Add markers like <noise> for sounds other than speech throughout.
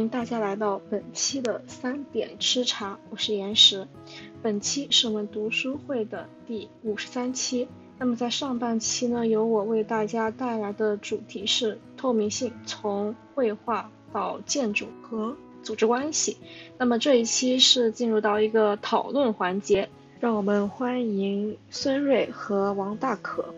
欢迎大家来到本期的三点吃茶，我是岩石。本期是我们读书会的第五十三期。那么在上半期呢，由我为大家带来的主题是透明性，从绘画到建筑和组织关系。那么这一期是进入到一个讨论环节，让我们欢迎孙瑞和王大可。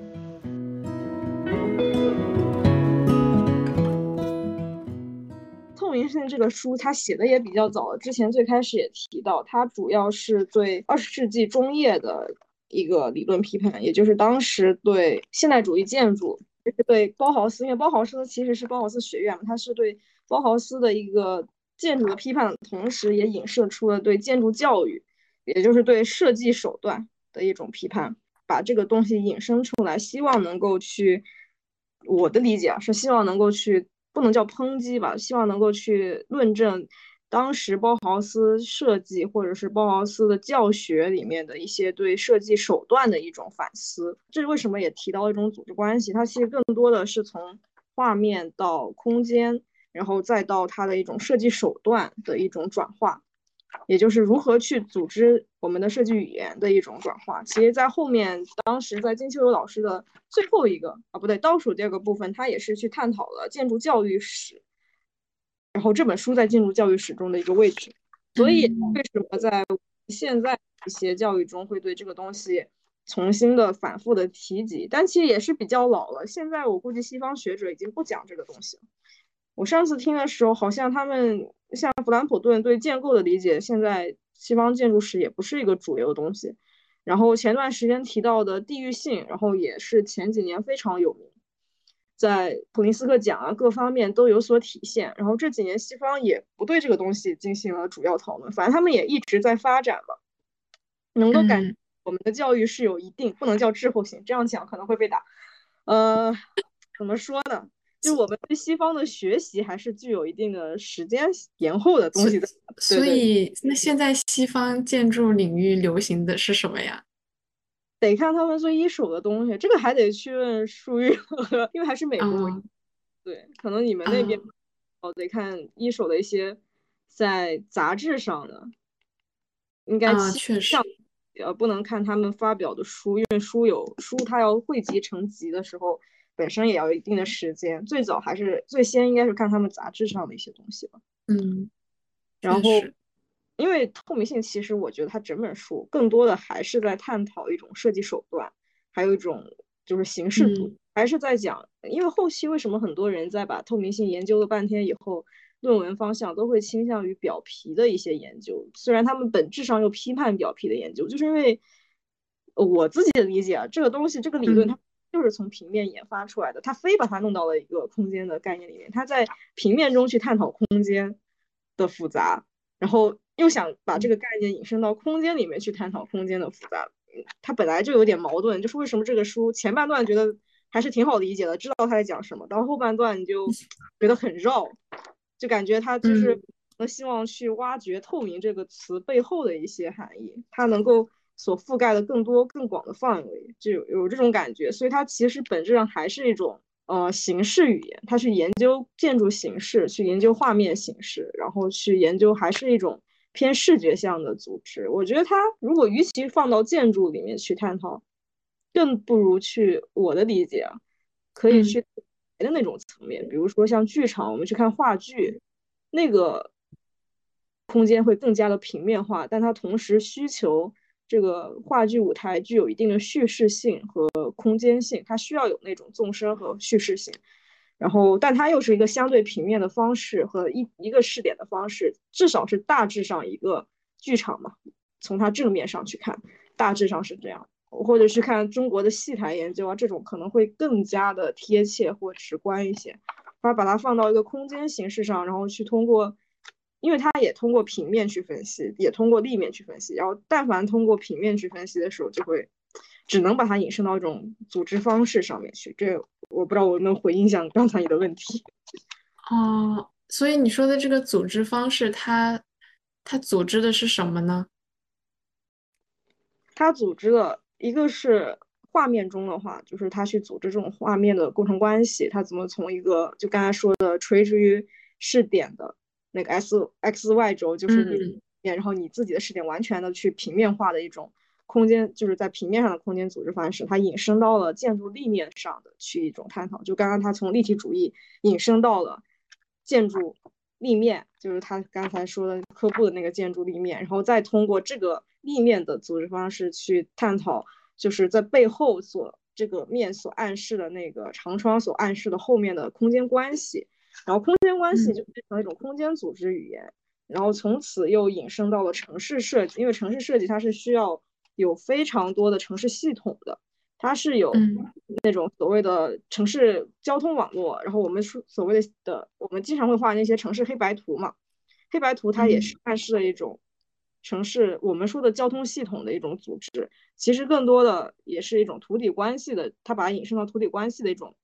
透明性这个书，他写的也比较早。之前最开始也提到，它主要是对二十世纪中叶的一个理论批判，也就是当时对现代主义建筑，就是对包豪斯，因为包豪斯其实是包豪斯学院嘛，它是对包豪斯的一个建筑的批判，同时也影射出了对建筑教育，也就是对设计手段的一种批判，把这个东西引申出来，希望能够去，我的理解啊，是希望能够去。不能叫抨击吧，希望能够去论证当时包豪斯设计或者是包豪斯的教学里面的一些对设计手段的一种反思。这是为什么也提到一种组织关系，它其实更多的是从画面到空间，然后再到它的一种设计手段的一种转化。也就是如何去组织我们的设计语言的一种转化。其实，在后面，当时在金秋游老师的最后一个啊，不对，倒数第二个部分，他也是去探讨了建筑教育史。然后这本书在建筑教育史中的一个位置。所以，为什么在现在一些教育中会对这个东西重新的反复的提及？但其实也是比较老了。现在我估计西方学者已经不讲这个东西了。我上次听的时候，好像他们像弗兰普顿对建构的理解，现在西方建筑史也不是一个主流的东西。然后前段时间提到的地域性，然后也是前几年非常有名，在普林斯克奖啊各方面都有所体现。然后这几年西方也不对这个东西进行了主要讨论，反正他们也一直在发展吧。能够感我们的教育是有一定不能叫滞后性，这样讲可能会被打。呃，怎么说呢？就我们对西方的学习还是具有一定的时间延后的东西的，所以那现在西方建筑领域流行的是什么呀？得看他们最一手的东西，这个还得去问舒玉，因为还是美国。对，可能你们那边哦得看一手的一些在杂志上的，应该确实呃不能看他们发表的书，因为书有书它要汇集成集的时候。本身也要有一定的时间，最早还是最先应该是看他们杂志上的一些东西吧。嗯，然后因为透明性，其实我觉得它整本书更多的还是在探讨一种设计手段，还有一种就是形式图，还是在讲。因为后期为什么很多人在把透明性研究了半天以后，论文方向都会倾向于表皮的一些研究，虽然他们本质上又批判表皮的研究，就是因为我自己的理解啊，这个东西这个理论它。就是从平面研发出来的，他非把它弄到了一个空间的概念里面，他在平面中去探讨空间的复杂，然后又想把这个概念引申到空间里面去探讨空间的复杂，他本来就有点矛盾，就是为什么这个书前半段觉得还是挺好理解的，知道他在讲什么，到后半段你就 <laughs> 觉得很绕，就感觉他就是希望去挖掘透明这个词背后的一些含义，他能够。所覆盖的更多更广的范围，就有有这种感觉，所以它其实本质上还是一种呃形式语言，它去研究建筑形式，去研究画面形式，然后去研究还是一种偏视觉向的组织。我觉得它如果与其放到建筑里面去探讨，更不如去我的理解啊，可以去别的那种层面，比如说像剧场，我们去看话剧，那个空间会更加的平面化，但它同时需求。这个话剧舞台具有一定的叙事性和空间性，它需要有那种纵深和叙事性，然后，但它又是一个相对平面的方式和一一个视点的方式，至少是大致上一个剧场嘛。从它正面上去看，大致上是这样，或者是看中国的戏台研究啊，这种可能会更加的贴切或直观一些，而把它放到一个空间形式上，然后去通过。因为它也通过平面去分析，也通过立面去分析，然后但凡通过平面去分析的时候，就会只能把它引申到一种组织方式上面去。这我不知道我能回应一下刚才你的问题。哦，<laughs> 所以你说的这个组织方式，它它组织的是什么呢？它组织的一个是画面中的话，就是它去组织这种画面的构成关系，它怎么从一个就刚才说的垂直于。视点的那个 S X Y 轴，就是你面，然后你自己的视点完全的去平面化的一种空间，就是在平面上的空间组织方式，它引申到了建筑立面上的去一种探讨。就刚刚他从立体主义引申到了建筑立面，就是他刚才说的科布的那个建筑立面，然后再通过这个立面的组织方式去探讨，就是在背后所。这个面所暗示的那个长窗所暗示的后面的空间关系，然后空间关系就变成一种空间组织语言，然后从此又引申到了城市设计，因为城市设计它是需要有非常多的城市系统的，它是有那种所谓的城市交通网络，然后我们说所谓的的，我们经常会画那些城市黑白图嘛，黑白图它也是暗示了一种。城市我们说的交通系统的一种组织，其实更多的也是一种土地关系的，它把它引申到土地关系的一种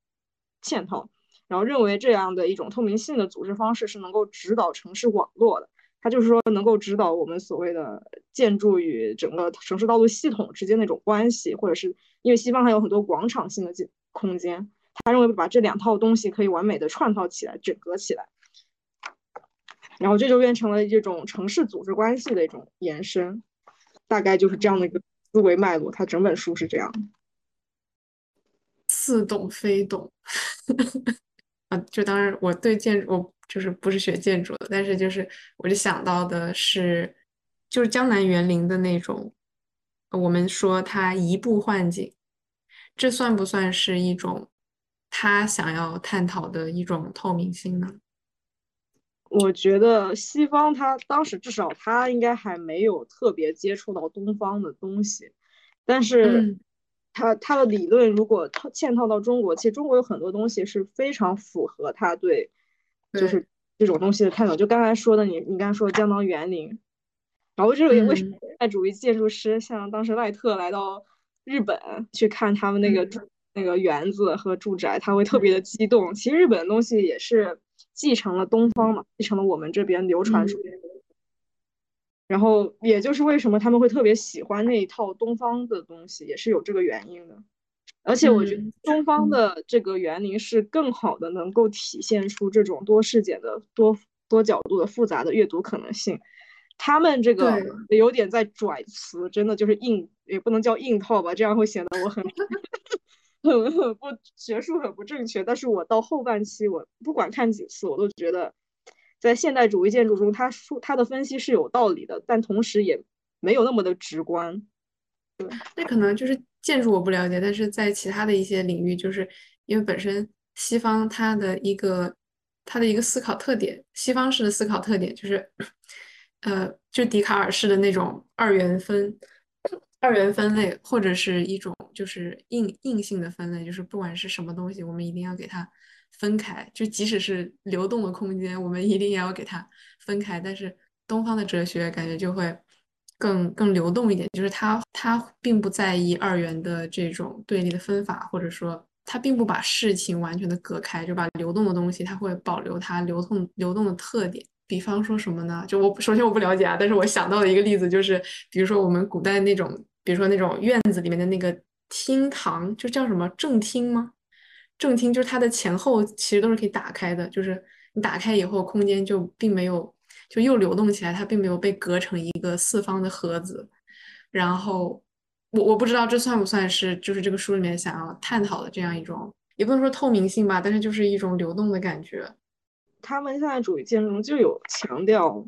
嵌套，然后认为这样的一种透明性的组织方式是能够指导城市网络的，它就是说能够指导我们所谓的建筑与整个城市道路系统之间那种关系，或者是因为西方还有很多广场性的空间，他认为把这两套东西可以完美的串套起来，整合起来。然后这就变成了这种城市组织关系的一种延伸，大概就是这样的一个思维脉络。它整本书是这样，似懂非懂啊！就当然我对建筑，我就是不是学建筑的，但是就是我就想到的是，就是江南园林的那种，我们说它移步换景，这算不算是一种他想要探讨的一种透明性呢？我觉得西方他当时至少他应该还没有特别接触到东方的东西，但是他他的理论如果套嵌套到中国，其实中国有很多东西是非常符合他对，就是这种东西的探讨。就刚才说的，你你刚才说江南园林，然后这个为什么现代主义建筑师像当时赖特来到日本去看他们那个那个园子和住宅，他会特别的激动。其实日本的东西也是。继承了东方嘛，继承了我们这边流传出来的，然后也就是为什么他们会特别喜欢那一套东方的东西，也是有这个原因的。而且我觉得东方的这个园林是更好的能够体现出这种多视点的多多角度的复杂的阅读可能性。他们这个有点在拽词，真的就是硬，也不能叫硬套吧，这样会显得我很。<laughs> 很很不学术，很不正确。但是我到后半期，我不管看几次，我都觉得，在现代主义建筑中，他说他的分析是有道理的，但同时也没有那么的直观。对，那可能就是建筑我不了解，但是在其他的一些领域，就是因为本身西方它的一个它的一个思考特点，西方式的思考特点就是，呃，就笛卡尔式的那种二元分。二元分类或者是一种就是硬硬性的分类，就是不管是什么东西，我们一定要给它分开。就即使是流动的空间，我们一定也要给它分开。但是东方的哲学感觉就会更更流动一点，就是它它并不在意二元的这种对立的分法，或者说它并不把事情完全的隔开，就把流动的东西它会保留它流动流动的特点。比方说什么呢？就我首先我不了解啊，但是我想到的一个例子就是，比如说我们古代那种，比如说那种院子里面的那个厅堂，就叫什么正厅吗？正厅就是它的前后其实都是可以打开的，就是你打开以后，空间就并没有就又流动起来，它并没有被隔成一个四方的盒子。然后我我不知道这算不算是就是这个书里面想要探讨的这样一种，也不能说透明性吧，但是就是一种流动的感觉。他们现在主义建筑中就有强调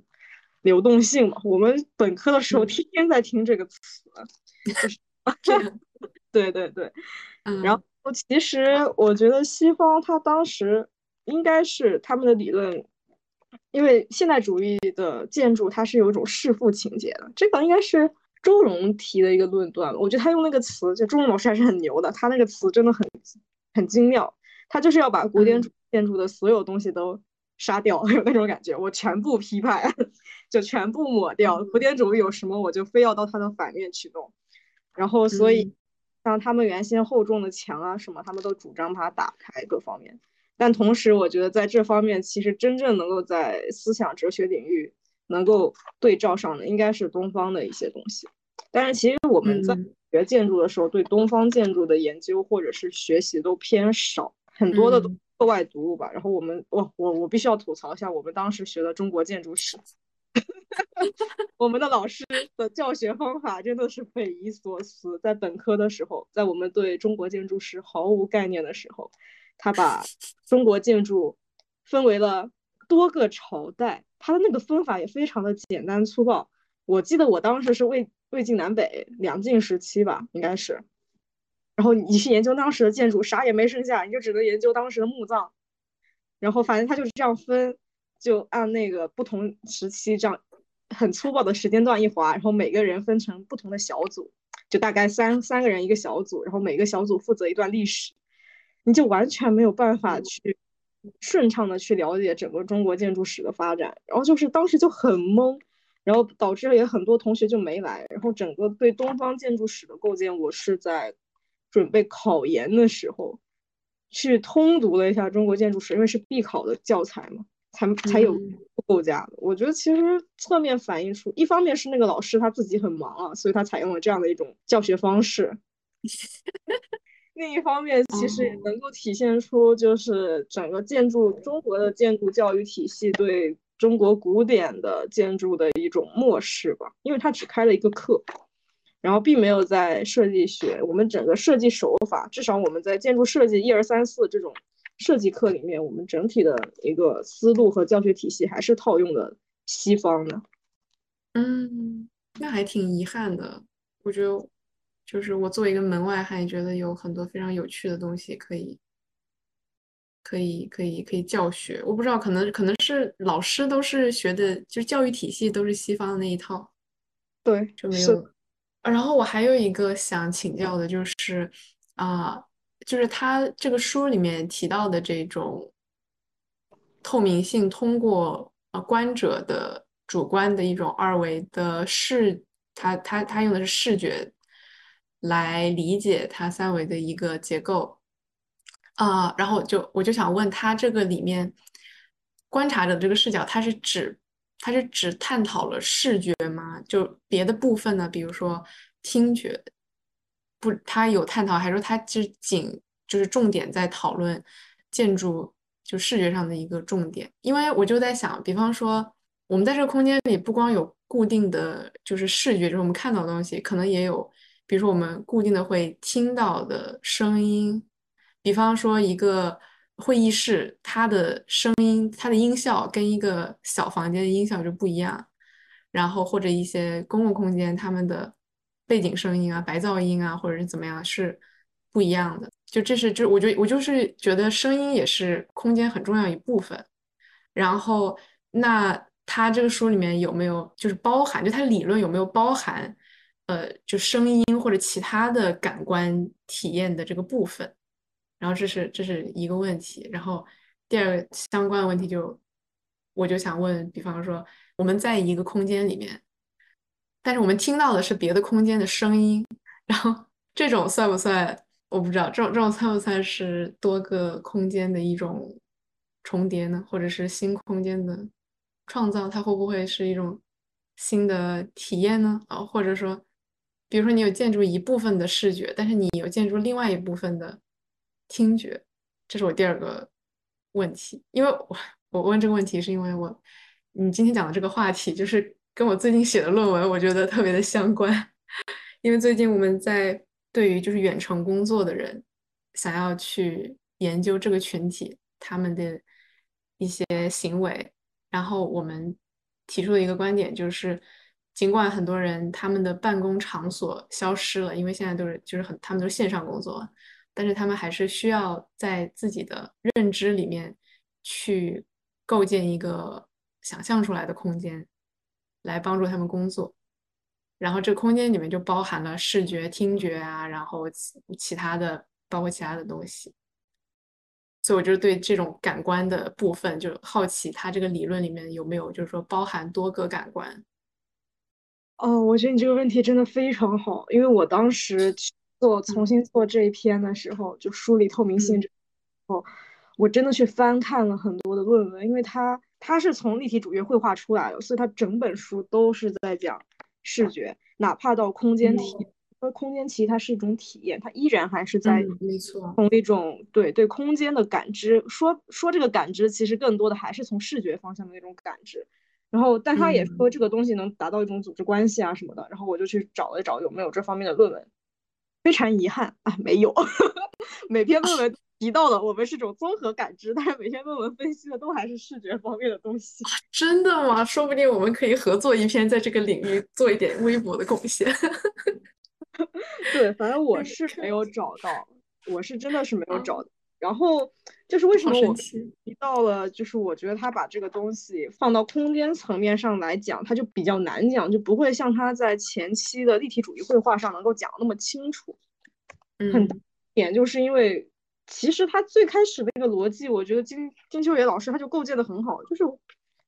流动性嘛？我们本科的时候天天在听这个词，就是 <laughs> <laughs> 对对对。然后其实我觉得西方他当时应该是他们的理论，因为现代主义的建筑它是有一种弑父情节的，这个应该是周荣提的一个论断。我觉得他用那个词，就周荣老师还是很牛的，他那个词真的很很精妙。他就是要把古典主义建筑的所有东西都。杀掉 <laughs> 有那种感觉，我全部批判，就全部抹掉。古典主义有什么，我就非要到它的反面去弄。然后，所以像他们原先厚重的墙啊什么，他们都主张把它打开各方面。但同时，我觉得在这方面，其实真正能够在思想哲学领域能够对照上的，应该是东方的一些东西。但是，其实我们在学建筑的时候，对东方建筑的研究或者是学习都偏少，很多的课外读物吧。然后我们，我我我必须要吐槽一下，我们当时学的中国建筑史，<laughs> 我们的老师的教学方法真的是匪夷所思。在本科的时候，在我们对中国建筑史毫无概念的时候，他把中国建筑分为了多个朝代，他的那个分法也非常的简单粗暴。我记得我当时是魏魏晋南北两晋时期吧，应该是。然后你去研究当时的建筑，啥也没剩下，你就只能研究当时的墓葬。然后反正他就是这样分，就按那个不同时期这样很粗暴的时间段一划，然后每个人分成不同的小组，就大概三三个人一个小组，然后每个小组负责一段历史，你就完全没有办法去顺畅的去了解整个中国建筑史的发展。然后就是当时就很懵，然后导致也很多同学就没来。然后整个对东方建筑史的构建，我是在。准备考研的时候，去通读了一下中国建筑史，因为是必考的教材嘛，才才有构架的。我觉得其实侧面反映出，一方面是那个老师他自己很忙啊，所以他采用了这样的一种教学方式；<laughs> 另一方面，其实也能够体现出，就是整个建筑中国的建筑教育体系对中国古典的建筑的一种漠视吧，因为他只开了一个课。然后并没有在设计学，我们整个设计手法，至少我们在建筑设计一二三四这种设计课里面，我们整体的一个思路和教学体系还是套用的西方的。嗯，那还挺遗憾的。我觉得，就是我作为一个门外汉，觉得有很多非常有趣的东西可以，可以，可以，可以教学。我不知道，可能可能是老师都是学的，就是教育体系都是西方的那一套。对，就没有。然后我还有一个想请教的，就是啊，就是他这个书里面提到的这种透明性，通过呃观者的主观的一种二维的视，他他他用的是视觉来理解它三维的一个结构啊，然后就我就想问他这个里面观察者这个视角，它是指？它是只探讨了视觉吗？就别的部分呢？比如说听觉，不，他有探讨，还是说它就仅就是重点在讨论建筑就视觉上的一个重点？因为我就在想，比方说我们在这个空间里，不光有固定的就是视觉，就是我们看到的东西，可能也有，比如说我们固定的会听到的声音，比方说一个。会议室它的声音，它的音效跟一个小房间的音效就不一样。然后或者一些公共空间，他们的背景声音啊、白噪音啊，或者是怎么样是不一样的。就这是就我觉我就是觉得声音也是空间很重要一部分。然后那它这个书里面有没有就是包含，就它理论有没有包含呃就声音或者其他的感官体验的这个部分？然后这是这是一个问题，然后第二个相关的问题就，我就想问，比方说我们在一个空间里面，但是我们听到的是别的空间的声音，然后这种算不算？我不知道，这种这种算不算是多个空间的一种重叠呢？或者是新空间的创造？它会不会是一种新的体验呢？啊，或者说，比如说你有建筑一部分的视觉，但是你有建筑另外一部分的。听觉，这是我第二个问题，因为我我问这个问题是因为我你今天讲的这个话题就是跟我最近写的论文，我觉得特别的相关，因为最近我们在对于就是远程工作的人，想要去研究这个群体他们的一些行为，然后我们提出的一个观点就是，尽管很多人他们的办公场所消失了，因为现在都是就是很他们都是线上工作。但是他们还是需要在自己的认知里面去构建一个想象出来的空间，来帮助他们工作。然后这空间里面就包含了视觉、听觉啊，然后其其他的，包括其他的东西。所以我就对这种感官的部分就好奇，它这个理论里面有没有就是说包含多个感官？哦，我觉得你这个问题真的非常好，因为我当时。做重新做这一篇的时候，就梳理透明性之后，我真的去翻看了很多的论文，因为它它是从立体主义绘画出来的，所以它整本书都是在讲视觉，哪怕到空间体空间其实它是一种体验，它依然还是在没错从一种对对空间的感知。说说这个感知，其实更多的还是从视觉方向的那种感知。然后，但他也说这个东西能达到一种组织关系啊什么的。然后我就去找了找有没有这方面的论文，非常遗憾啊，没有。<laughs> 每篇论文提到的我们是种综合感知，但是每篇论文分析的都还是视觉方面的东西。<laughs> 真的吗？说不定我们可以合作一篇，在这个领域做一点微薄的贡献。<laughs> 对，反正我 <laughs> 是没有找到，我是真的是没有找。然后就是为什么我提到了，就是我觉得他把这个东西放到空间层面上来讲，他就比较难讲，就不会像他在前期的立体主义绘画上能够讲那么清楚。很点就是因为其实他最开始那个逻辑，我觉得金金秋野老师他就构建的很好，就是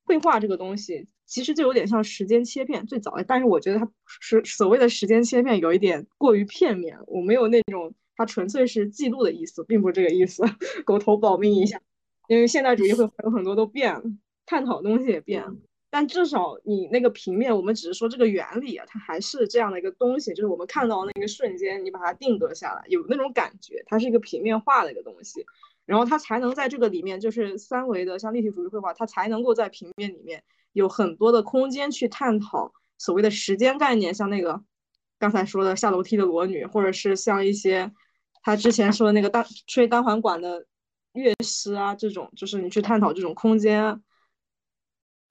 绘画这个东西其实就有点像时间切片，最早，但是我觉得他是所谓的时间切片有一点过于片面，我没有那种。它纯粹是记录的意思，并不是这个意思。狗头保密一下，因为现代主义会有很多都变了，探讨东西也变了。但至少你那个平面，我们只是说这个原理啊，它还是这样的一个东西，就是我们看到那个瞬间，你把它定格下来，有那种感觉，它是一个平面化的一个东西，然后它才能在这个里面，就是三维的，像立体主义绘画，它才能够在平面里面有很多的空间去探讨所谓的时间概念，像那个刚才说的下楼梯的裸女，或者是像一些。他之前说的那个单吹单簧管的乐师啊，这种就是你去探讨这种空间、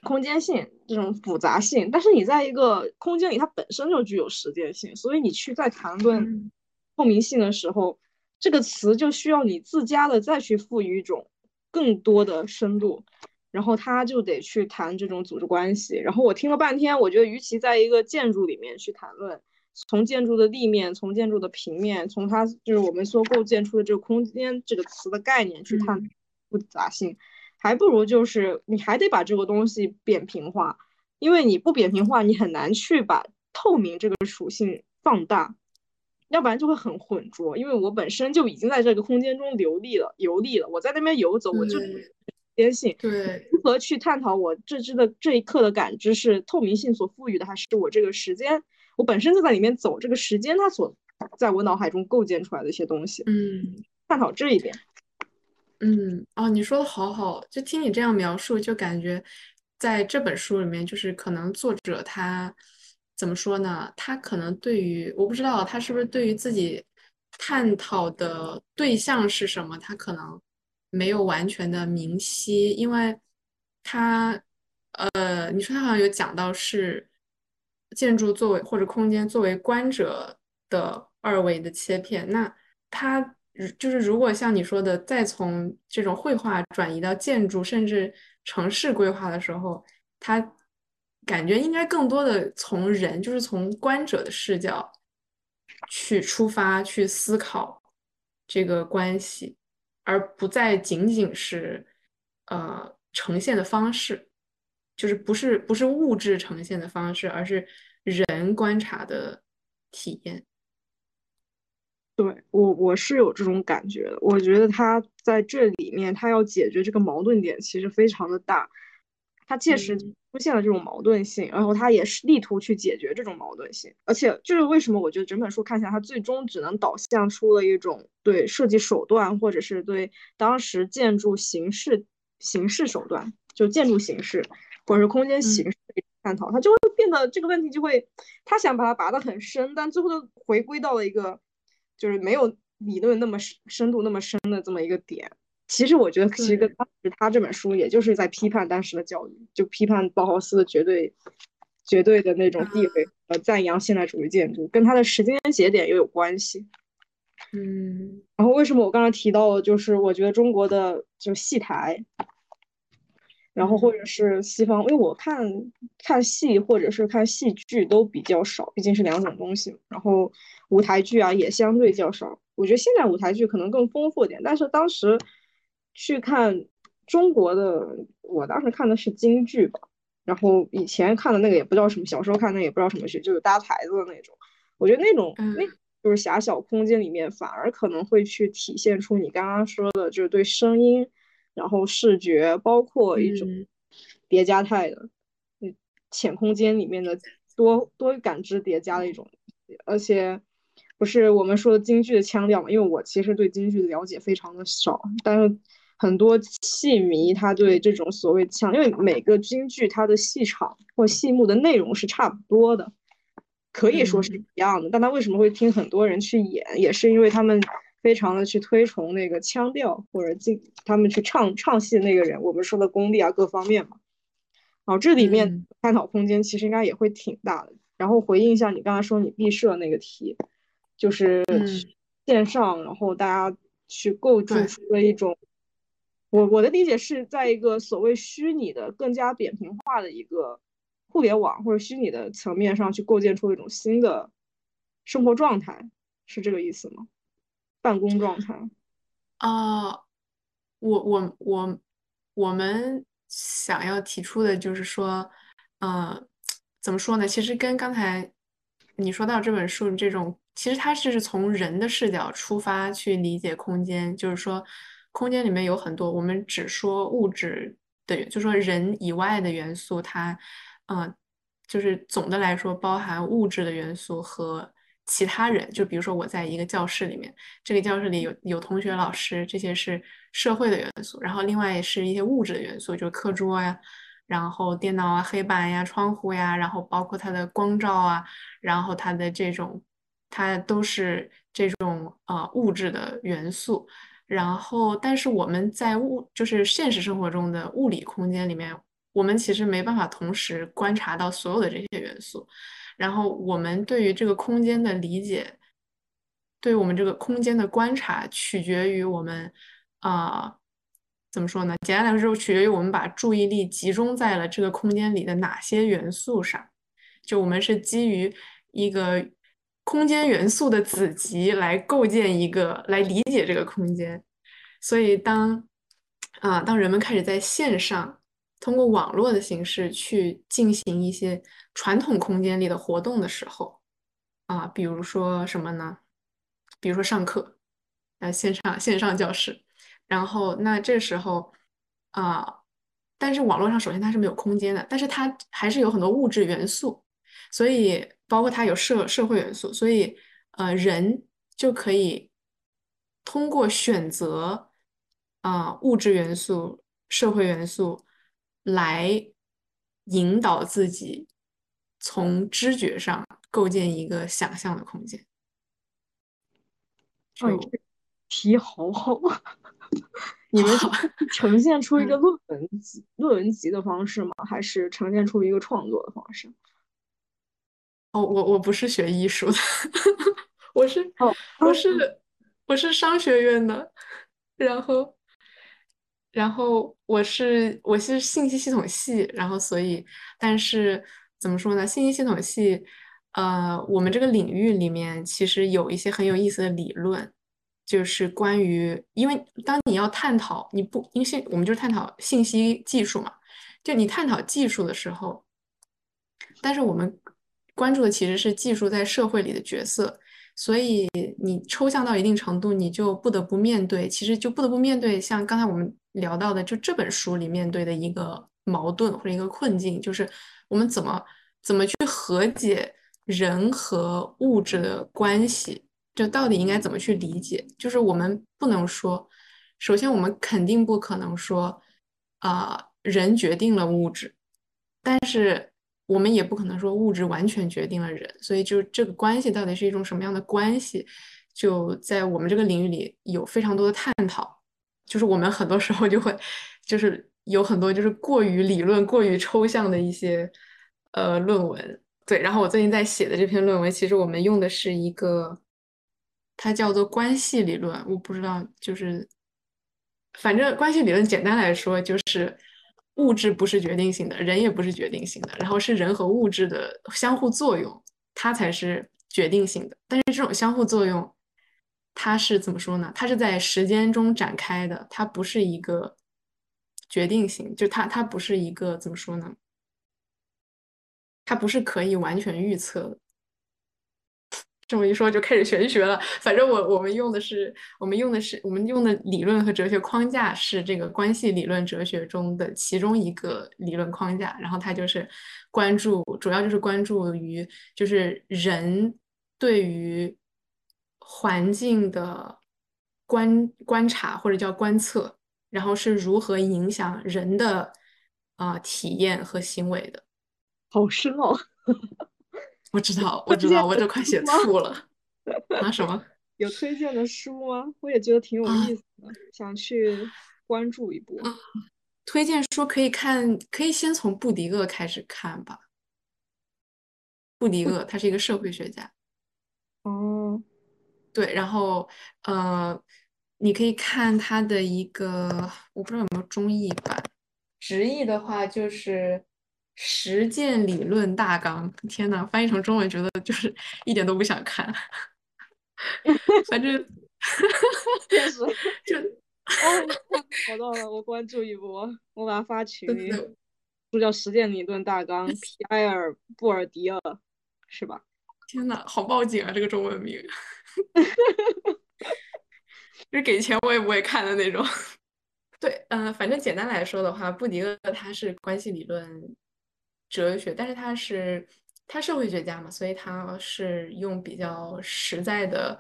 空间性这种复杂性，但是你在一个空间里，它本身就具有时间性，所以你去在谈论透明性的时候，这个词就需要你自家的再去赋予一种更多的深度，然后他就得去谈这种组织关系。然后我听了半天，我觉得与其在一个建筑里面去谈论。从建筑的立面，从建筑的平面，从它就是我们说构建出的这个空间这个词的概念去探复杂性，还不如就是你还得把这个东西扁平化，因为你不扁平化，你很难去把透明这个属性放大，要不然就会很浑浊。因为我本身就已经在这个空间中流历了，游历了，我在那边游走，我就坚信。对，如何去探讨我这只的这一刻的感知是透明性所赋予的，还是我这个时间？我本身就在里面走，这个时间它所在我脑海中构建出来的一些东西，嗯，探讨这一点，嗯，哦，你说的好好，就听你这样描述，就感觉在这本书里面，就是可能作者他怎么说呢？他可能对于我不知道他是不是对于自己探讨的对象是什么，他可能没有完全的明晰，因为他呃，你说他好像有讲到是。建筑作为或者空间作为观者的二维的切片，那他就是如果像你说的，再从这种绘画转移到建筑甚至城市规划的时候，它感觉应该更多的从人，就是从观者的视角去出发去思考这个关系，而不再仅仅是呃呈现的方式。就是不是不是物质呈现的方式，而是人观察的体验。对我我是有这种感觉的。我觉得他在这里面，他要解决这个矛盾点其实非常的大。他切实出现了这种矛盾性，然后他也是力图去解决这种矛盾性。而且就是为什么我觉得整本书看起来，他最终只能导向出了一种对设计手段，或者是对当时建筑形式形式手段，就建筑形式。或者是空间形式的探讨，他就会变得这个问题就会，他想把它拔得很深，但最后都回归到了一个，就是没有理论那么深深度那么深的这么一个点。其实我觉得，其实当时他这本书也就是在批判当时的教育，就批判包豪斯的绝对绝对的那种地位，呃，赞扬现代主义建筑，跟他的时间节点又有关系。嗯，然后为什么我刚才提到，就是我觉得中国的就戏台。然后或者是西方，因为我看看戏或者是看戏剧都比较少，毕竟是两种东西。然后舞台剧啊也相对较少。我觉得现在舞台剧可能更丰富点，但是当时去看中国的，我当时看的是京剧吧。然后以前看的那个也不知道什么，小时候看的也不知道什么剧，就是搭台子的那种。我觉得那种那就是狭小空间里面反而可能会去体现出你刚刚说的，就是对声音。然后视觉包括一种叠加态的，嗯浅空间里面的多多感知叠加的一种，而且不是我们说的京剧的腔调嘛？因为我其实对京剧的了解非常的少，但是很多戏迷他对这种所谓腔，因为每个京剧它的戏场或戏目的内容是差不多的，可以说是一样的。但他为什么会听很多人去演，也是因为他们非常的去推崇那个腔调，或者进他们去唱唱戏的那个人，我们说的功力啊各方面嘛。然后这里面探讨空间其实应该也会挺大的。然后回应一下你刚才说你毕设那个题。就是线上，然后大家去构筑出了一种，我我的理解是在一个所谓虚拟的、更加扁平化的一个互联网或者虚拟的层面上去构建出一种新的生活状态，是这个意思吗？办公状态？啊，我我我我们想要提出的就是说，嗯，怎么说呢？其实跟刚才你说到这本书这种。其实它是从人的视角出发去理解空间，就是说，空间里面有很多我们只说物质的，就说人以外的元素，它，嗯，就是总的来说包含物质的元素和其他人。就比如说我在一个教室里面，这个教室里有有同学、老师，这些是社会的元素，然后另外也是一些物质的元素，就是课桌呀，然后电脑啊、黑板呀、窗户呀，然后包括它的光照啊，然后它的这种。它都是这种呃物质的元素，然后但是我们在物就是现实生活中的物理空间里面，我们其实没办法同时观察到所有的这些元素，然后我们对于这个空间的理解，对我们这个空间的观察，取决于我们啊怎么说呢？简单来说，取决于我们把注意力集中在了这个空间里的哪些元素上，就我们是基于一个。空间元素的子集来构建一个，来理解这个空间。所以，当啊，当人们开始在线上通过网络的形式去进行一些传统空间里的活动的时候，啊，比如说什么呢？比如说上课，呃，线上线上教室。然后，那这时候啊，但是网络上首先它是没有空间的，但是它还是有很多物质元素，所以。包括它有社社会元素，所以呃，人就可以通过选择啊物质元素、社会元素来引导自己从知觉上构建一个想象的空间。哦，题好好，<laughs> 你们呈现出一个论文集、论文集的方式吗？还是呈现出一个创作的方式？哦，我我不是学艺术的，<laughs> 我是哦我是我是商学院的，然后然后我是我是信息系统系，然后所以但是怎么说呢？信息系统系，呃，我们这个领域里面其实有一些很有意思的理论，就是关于，因为当你要探讨你不因为信我们就是探讨信息技术嘛，就你探讨技术的时候，但是我们。关注的其实是技术在社会里的角色，所以你抽象到一定程度，你就不得不面对，其实就不得不面对像刚才我们聊到的，就这本书里面对的一个矛盾或者一个困境，就是我们怎么怎么去和解人和物质的关系，就到底应该怎么去理解？就是我们不能说，首先我们肯定不可能说，啊，人决定了物质，但是。我们也不可能说物质完全决定了人，所以就这个关系到底是一种什么样的关系，就在我们这个领域里有非常多的探讨。就是我们很多时候就会，就是有很多就是过于理论、过于抽象的一些呃论文。对，然后我最近在写的这篇论文，其实我们用的是一个，它叫做关系理论。我不知道，就是反正关系理论简单来说就是。物质不是决定性的，人也不是决定性的，然后是人和物质的相互作用，它才是决定性的。但是这种相互作用，它是怎么说呢？它是在时间中展开的，它不是一个决定性，就它它不是一个怎么说呢？它不是可以完全预测的。这么一说就开始玄学了。反正我我们用的是我们用的是我们用的理论和哲学框架是这个关系理论哲学中的其中一个理论框架。然后它就是关注，主要就是关注于就是人对于环境的观观察或者叫观测，然后是如何影响人的啊体验和行为的。好深哦！<laughs> <laughs> 我知道，我知道，我都快写吐了。<laughs> 啊？什么？有推荐的书吗？我也觉得挺有意思的，想去关注一波。推荐书可以看，可以先从布迪厄开始看吧。布迪厄他是一个社会学家。哦，对，然后呃，你可以看他的一个，我不知道有没有中译版，直译的话就是《实践理论大纲》。天呐，翻译成中文觉得就是一点都不想看。反正 <laughs> 确实就哦，找到了，我关注一波，我把它发群里。书叫《实践理论大纲 <laughs>》，皮埃尔·布尔迪厄，是吧？天呐，好报警啊！这个中文名，哈哈哈就是给钱我也不会看的那种。<laughs> 对，嗯，反正简单来说的话，布迪厄他是关系理论哲学，但是他是。他社会学家嘛，所以他是用比较实在的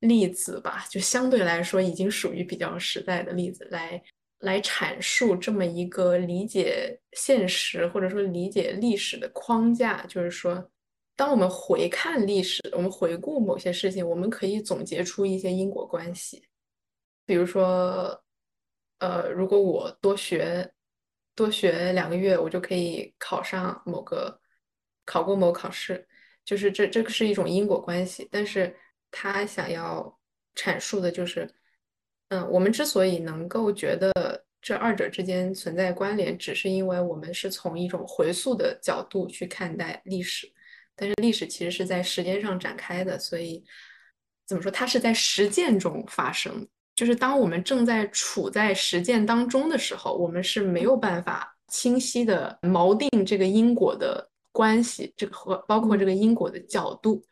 例子吧，就相对来说已经属于比较实在的例子来来阐述这么一个理解现实或者说理解历史的框架。就是说，当我们回看历史，我们回顾某些事情，我们可以总结出一些因果关系。比如说，呃，如果我多学多学两个月，我就可以考上某个。考过某考试，就是这这个是一种因果关系，但是他想要阐述的就是，嗯，我们之所以能够觉得这二者之间存在关联，只是因为我们是从一种回溯的角度去看待历史，但是历史其实是在时间上展开的，所以怎么说，它是在实践中发生，就是当我们正在处在实践当中的时候，我们是没有办法清晰的锚定这个因果的。关系这个和包括这个因果的角度，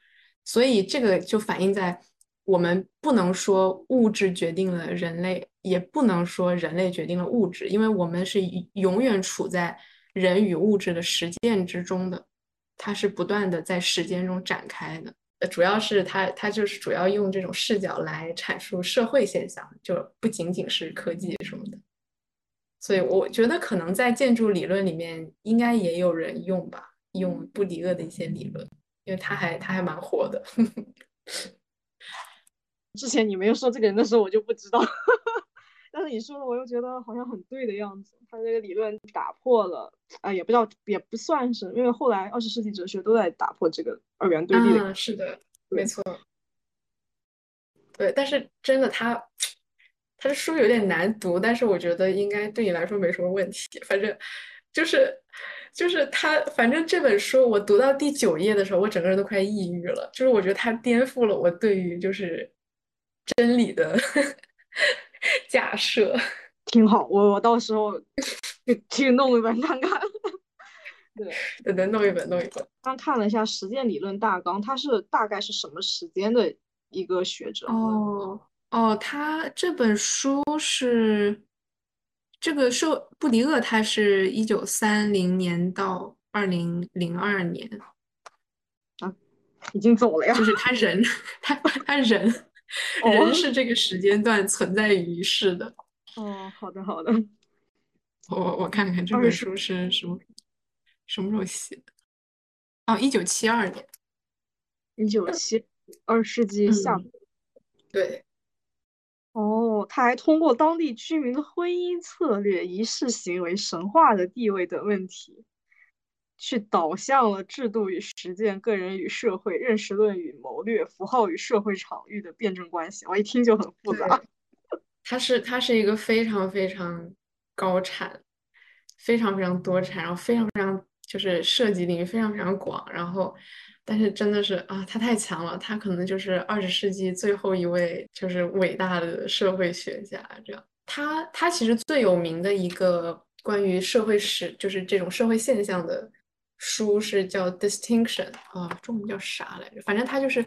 所以这个就反映在我们不能说物质决定了人类，也不能说人类决定了物质，因为我们是永远处在人与物质的实践之中的，它是不断的在时间中展开的。主要是它它就是主要用这种视角来阐述社会现象，就不仅仅是科技什么的。所以我觉得可能在建筑理论里面应该也有人用吧。用布迪厄的一些理论，因为他还他还蛮火的。<laughs> 之前你没有说这个人的时候，我就不知道。但是你说的，我又觉得好像很对的样子。他这个理论打破了，啊，也不叫也不算是，因为后来二十世纪哲学都在打破这个二元对立的。是的，没错。对，但是真的他他的书有点难读，但是我觉得应该对你来说没什么问题。反正就是。就是他，反正这本书我读到第九页的时候，我整个人都快抑郁了。就是我觉得他颠覆了我对于就是真理的 <laughs> 假设。挺好，我我到时候去去弄一本看看。<laughs> 对对对，弄一本弄一本。刚看了一下《实践理论大纲》，它是大概是什么时间的一个学者？哦哦，他这本书是。这个受布迪厄，他是一九三零年到二零零二年，啊，已经走了呀。就是他人，<laughs> 他他人，<laughs> 人是这个时间段存在于世的。哦，好的好的。我我我看看这本书是什么什么时候写的？哦，一九七二年。一九七二世纪下。对。哦，他还通过当地居民的婚姻策略、仪式行为、神话的地位等问题，去导向了制度与实践、个人与社会、认识论与谋略、符号与社会场域的辩证关系。我一听就很复杂。它是它是一个非常非常高产、非常非常多产，然后非常非常就是涉及领域非常非常广，然后。但是真的是啊，他太强了，他可能就是二十世纪最后一位就是伟大的社会学家。这样，他他其实最有名的一个关于社会史，就是这种社会现象的书是叫《Distinction》啊，中文叫啥来着？反正它就是，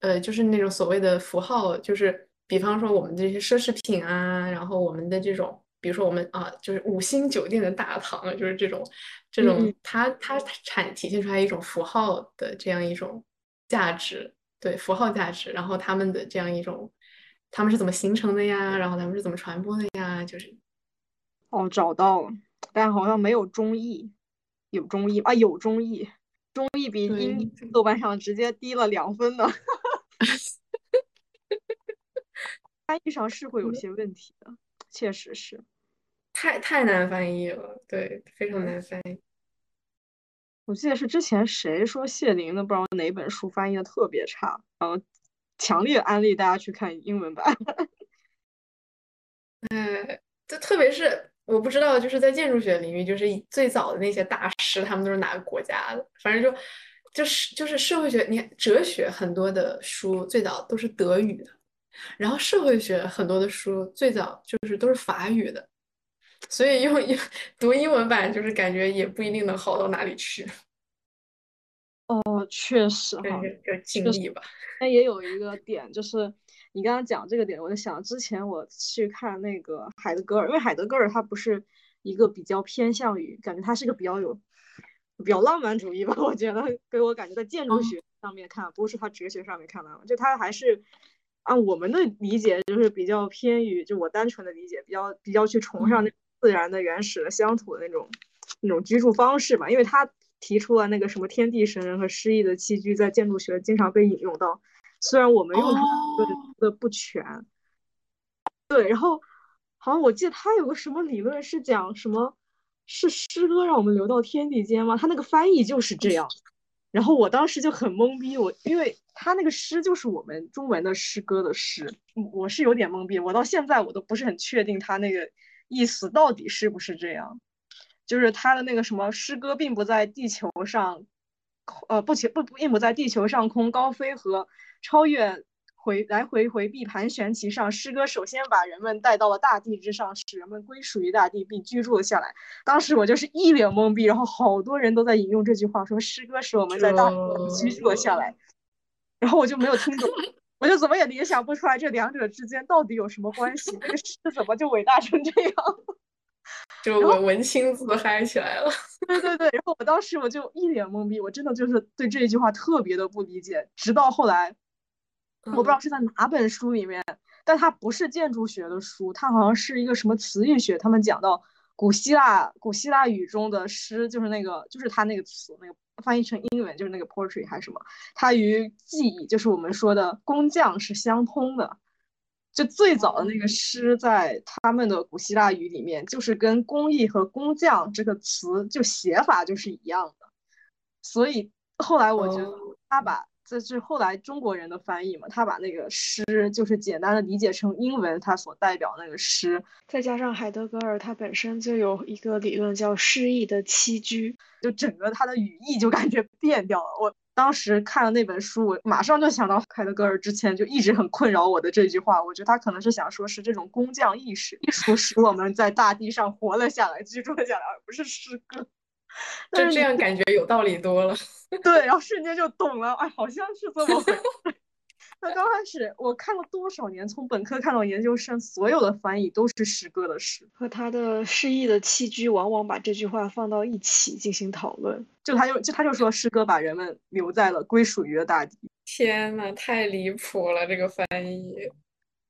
呃，就是那种所谓的符号，就是比方说我们这些奢侈品啊，然后我们的这种。比如说我们啊，就是五星酒店的大堂，就是这种，这种它它产体现出来一种符号的这样一种价值，对符号价值，然后他们的这样一种，他们是怎么形成的呀？然后他们是怎么传播的呀？就是，哦，找到了，但好像没有中译，有中译啊，有中译，中译比英豆瓣上直接低了两分呢。翻译上是会有些问题的，确实是，太太难翻译了，对，非常难翻译。我记得是之前谁说谢林的不知道哪本书翻译的特别差，然后强烈安利大家去看英文版。<laughs> 哎，就特别是我不知道，就是在建筑学领域，就是最早的那些大师，他们都是哪个国家的？反正就就是就是社会学，你看哲学很多的书最早都是德语的，然后社会学很多的书最早就是都是法语的。所以用英读英文版，就是感觉也不一定能好到哪里去。哦，确实哈，要经历吧。但也有一个点，就是你刚刚讲这个点，我就想之前我去看那个海德格尔，因为海德格尔他不是一个比较偏向于，感觉他是个比较有比较浪漫主义吧？<laughs> 我觉得给我感觉在建筑学上面看，不是他哲学上面看的，就他还是。按我们的理解，就是比较偏于，就我单纯的理解，比较比较去崇尚那自然的、原始的、乡土的那种那种居住方式吧。因为他提出了那个什么天地神人和诗意的器具，在建筑学经常被引用到。虽然我们用的不全，对。然后好像我记得他有个什么理论是讲什么，是诗歌让我们流到天地间吗？他那个翻译就是这样。然后我当时就很懵逼，我因为他那个诗就是我们中文的诗歌的诗，我是有点懵逼，我到现在我都不是很确定他那个意思到底是不是这样，就是他的那个什么诗歌并不在地球上，呃，不不不并不在地球上空高飞和超越。回来回回避盘旋其上，诗歌首先把人们带到了大地之上，使人们归属于大地并居住了下来。当时我就是一脸懵逼，然后好多人都在引用这句话，说诗歌使我们在大地上居住了下来。然后我就没有听懂，<laughs> 我就怎么也联想不出来这两者之间到底有什么关系。这个诗怎么就伟大成这样？就文文青自嗨起来了。<laughs> 对对对，然后我当时我就一脸懵逼，我真的就是对这一句话特别的不理解，直到后来。我不知道是在哪本书里面，但它不是建筑学的书，它好像是一个什么词语学。他们讲到古希腊古希腊语中的诗，就是那个就是它那个词，那个翻译成英文就是那个 poetry 还是什么，它与技艺就是我们说的工匠是相通的。就最早的那个诗，在他们的古希腊语里面，就是跟工艺和工匠这个词就写法就是一样的。所以后来我觉得他把。这是后来中国人的翻译嘛？他把那个诗就是简单的理解成英文，他所代表那个诗，再加上海德格尔他本身就有一个理论叫诗意的栖居，就整个他的语义就感觉变掉了。我当时看了那本书，我马上就想到凯德格尔之前就一直很困扰我的这句话。我觉得他可能是想说，是这种工匠意识，艺术使我们在大地上活了下来，居住了下来，而不是诗歌。就这样感觉有道理多了，对，然后瞬间就懂了，哎，好像是这么回事。那刚开始我看了多少年，从本科看到研究生，所有的翻译都是诗歌的诗，和他的诗意的栖居，往往把这句话放到一起进行讨论。就他就就他就说，诗歌把人们留在了归属于的大地。天呐，太离谱了，这个翻译。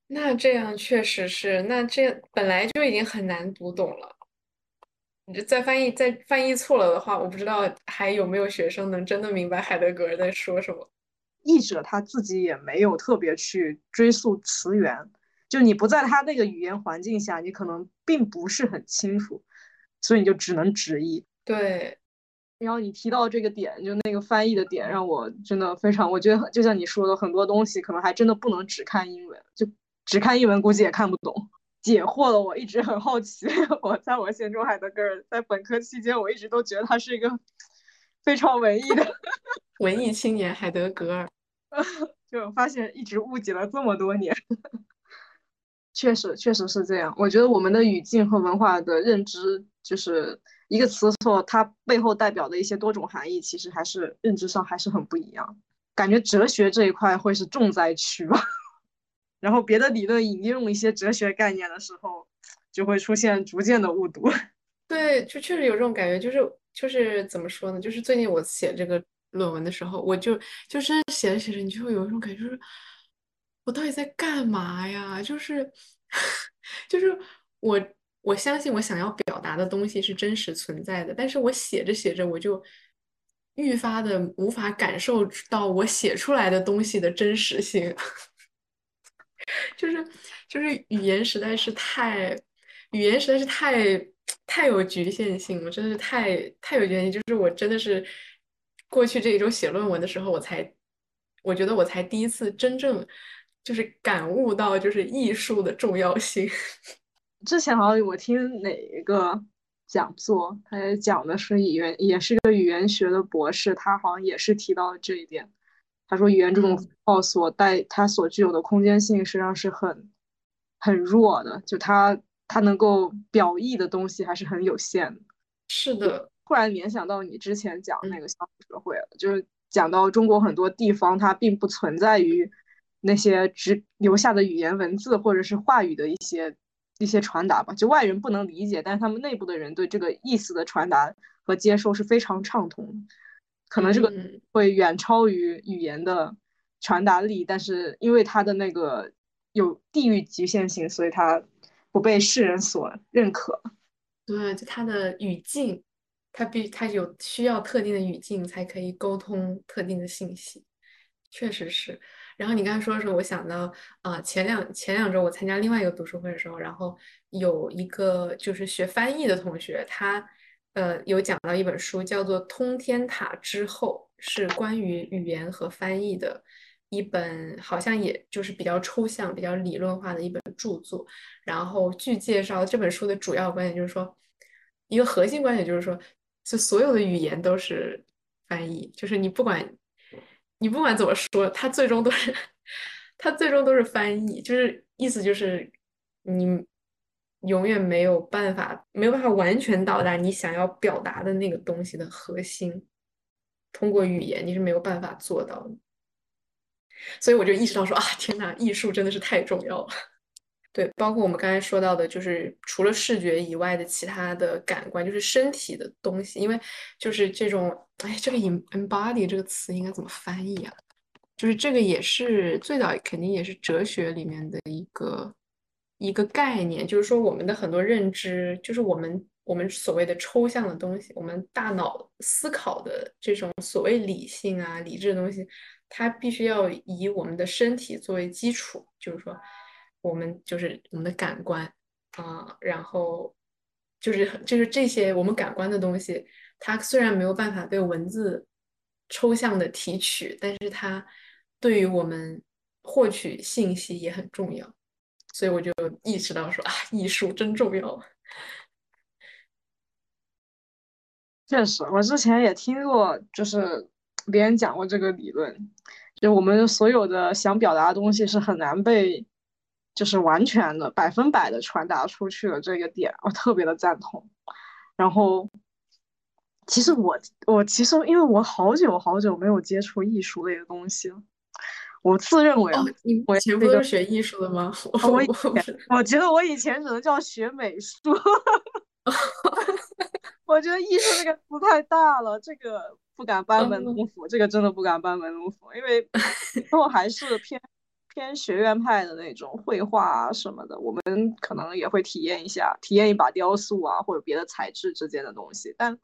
那这样确实是，那这本来就已经很难读懂了。你再翻译再翻译错了的话，我不知道还有没有学生能真的明白海德格尔在说什么。译者他自己也没有特别去追溯词源，就你不在他那个语言环境下，你可能并不是很清楚，所以你就只能直译。对。然后你提到这个点，就那个翻译的点，让我真的非常，我觉得就像你说的，很多东西可能还真的不能只看英文，就只看英文估计也看不懂。解惑了，我一直很好奇。<laughs> 我在我心中，海德格尔在本科期间，我一直都觉得他是一个非常文艺的文艺青年。海德格尔，<laughs> 就发现一直误解了这么多年。确实，确实是这样。我觉得我们的语境和文化的认知，就是一个词错，它背后代表的一些多种含义，其实还是认知上还是很不一样。感觉哲学这一块会是重灾区吧。<laughs> 然后别的理论引用一些哲学概念的时候，就会出现逐渐的误读。<laughs> 对，就确实有这种感觉，就是就是怎么说呢？就是最近我写这个论文的时候，我就就是写着写着，你就会有一种感觉，就是我到底在干嘛呀？就是 <laughs> 就是我我相信我想要表达的东西是真实存在的，但是我写着写着，我就愈发的无法感受到我写出来的东西的真实性，<laughs> 就是就是语言实在是太语言实在是太。<tsk> 太有局限性了，真的是太太有局限性。就是我真的是过去这一周写论文的时候，我才我觉得我才第一次真正就是感悟到就是艺术的重要性。<laughs> 之前好像我听哪一个讲座，他也讲的是语言，也是个语言学的博士，他好像也是提到了这一点。他说语言这种符号所带它所具有的空间性实际上是很很弱的，就它。它能够表意的东西还是很有限的。是的，突然联想到你之前讲那个乡土社会了，就是讲到中国很多地方，它并不存在于那些只留下的语言文字或者是话语的一些一些传达吧，就外人不能理解，但是他们内部的人对这个意思的传达和接受是非常畅通，可能这个会远超于语言的传达力，但是因为它的那个有地域局限性，所以它。不被世人所认可，对，就它的语境，他必他有需要特定的语境才可以沟通特定的信息，确实是。然后你刚才说的时候，我想到啊，前两前两周我参加另外一个读书会的时候，然后有一个就是学翻译的同学，他呃有讲到一本书，叫做《通天塔之后》，是关于语言和翻译的。一本好像也就是比较抽象、比较理论化的一本著作。然后据介绍，这本书的主要观点就是说，一个核心观点就是说，就所有的语言都是翻译，就是你不管你不管怎么说，它最终都是它最终都是翻译，就是意思就是你永远没有办法没有办法完全到达你想要表达的那个东西的核心，通过语言你是没有办法做到的。所以我就意识到说啊，天哪，艺术真的是太重要了。对，包括我们刚才说到的，就是除了视觉以外的其他的感官，就是身体的东西。因为就是这种，哎，这个 embody 这个词应该怎么翻译啊？就是这个也是最早肯定也是哲学里面的一个一个概念，就是说我们的很多认知，就是我们我们所谓的抽象的东西，我们大脑思考的这种所谓理性啊、理智的东西。它必须要以我们的身体作为基础，就是说，我们就是我们的感官啊，然后就是就是这些我们感官的东西，它虽然没有办法被文字抽象的提取，但是它对于我们获取信息也很重要，所以我就意识到说啊，艺术真重要。<laughs> 确实，我之前也听过，就是。别人讲过这个理论，就我们所有的想表达的东西是很难被，就是完全的百分百的传达出去了这个点，我特别的赞同。然后，其实我我其实因为我好久好久没有接触艺术类的东西了，我自认为我以前不是学艺术的吗？我我我觉得我以前只能叫学美术。<laughs> 我觉得艺术这个词太大了，这个。不敢班门弄斧，这个真的不敢班门弄斧，因为 <laughs> 我还是偏偏学院派的那种绘画啊什么的，我们可能也会体验一下，体验一把雕塑啊或者别的材质之间的东西，但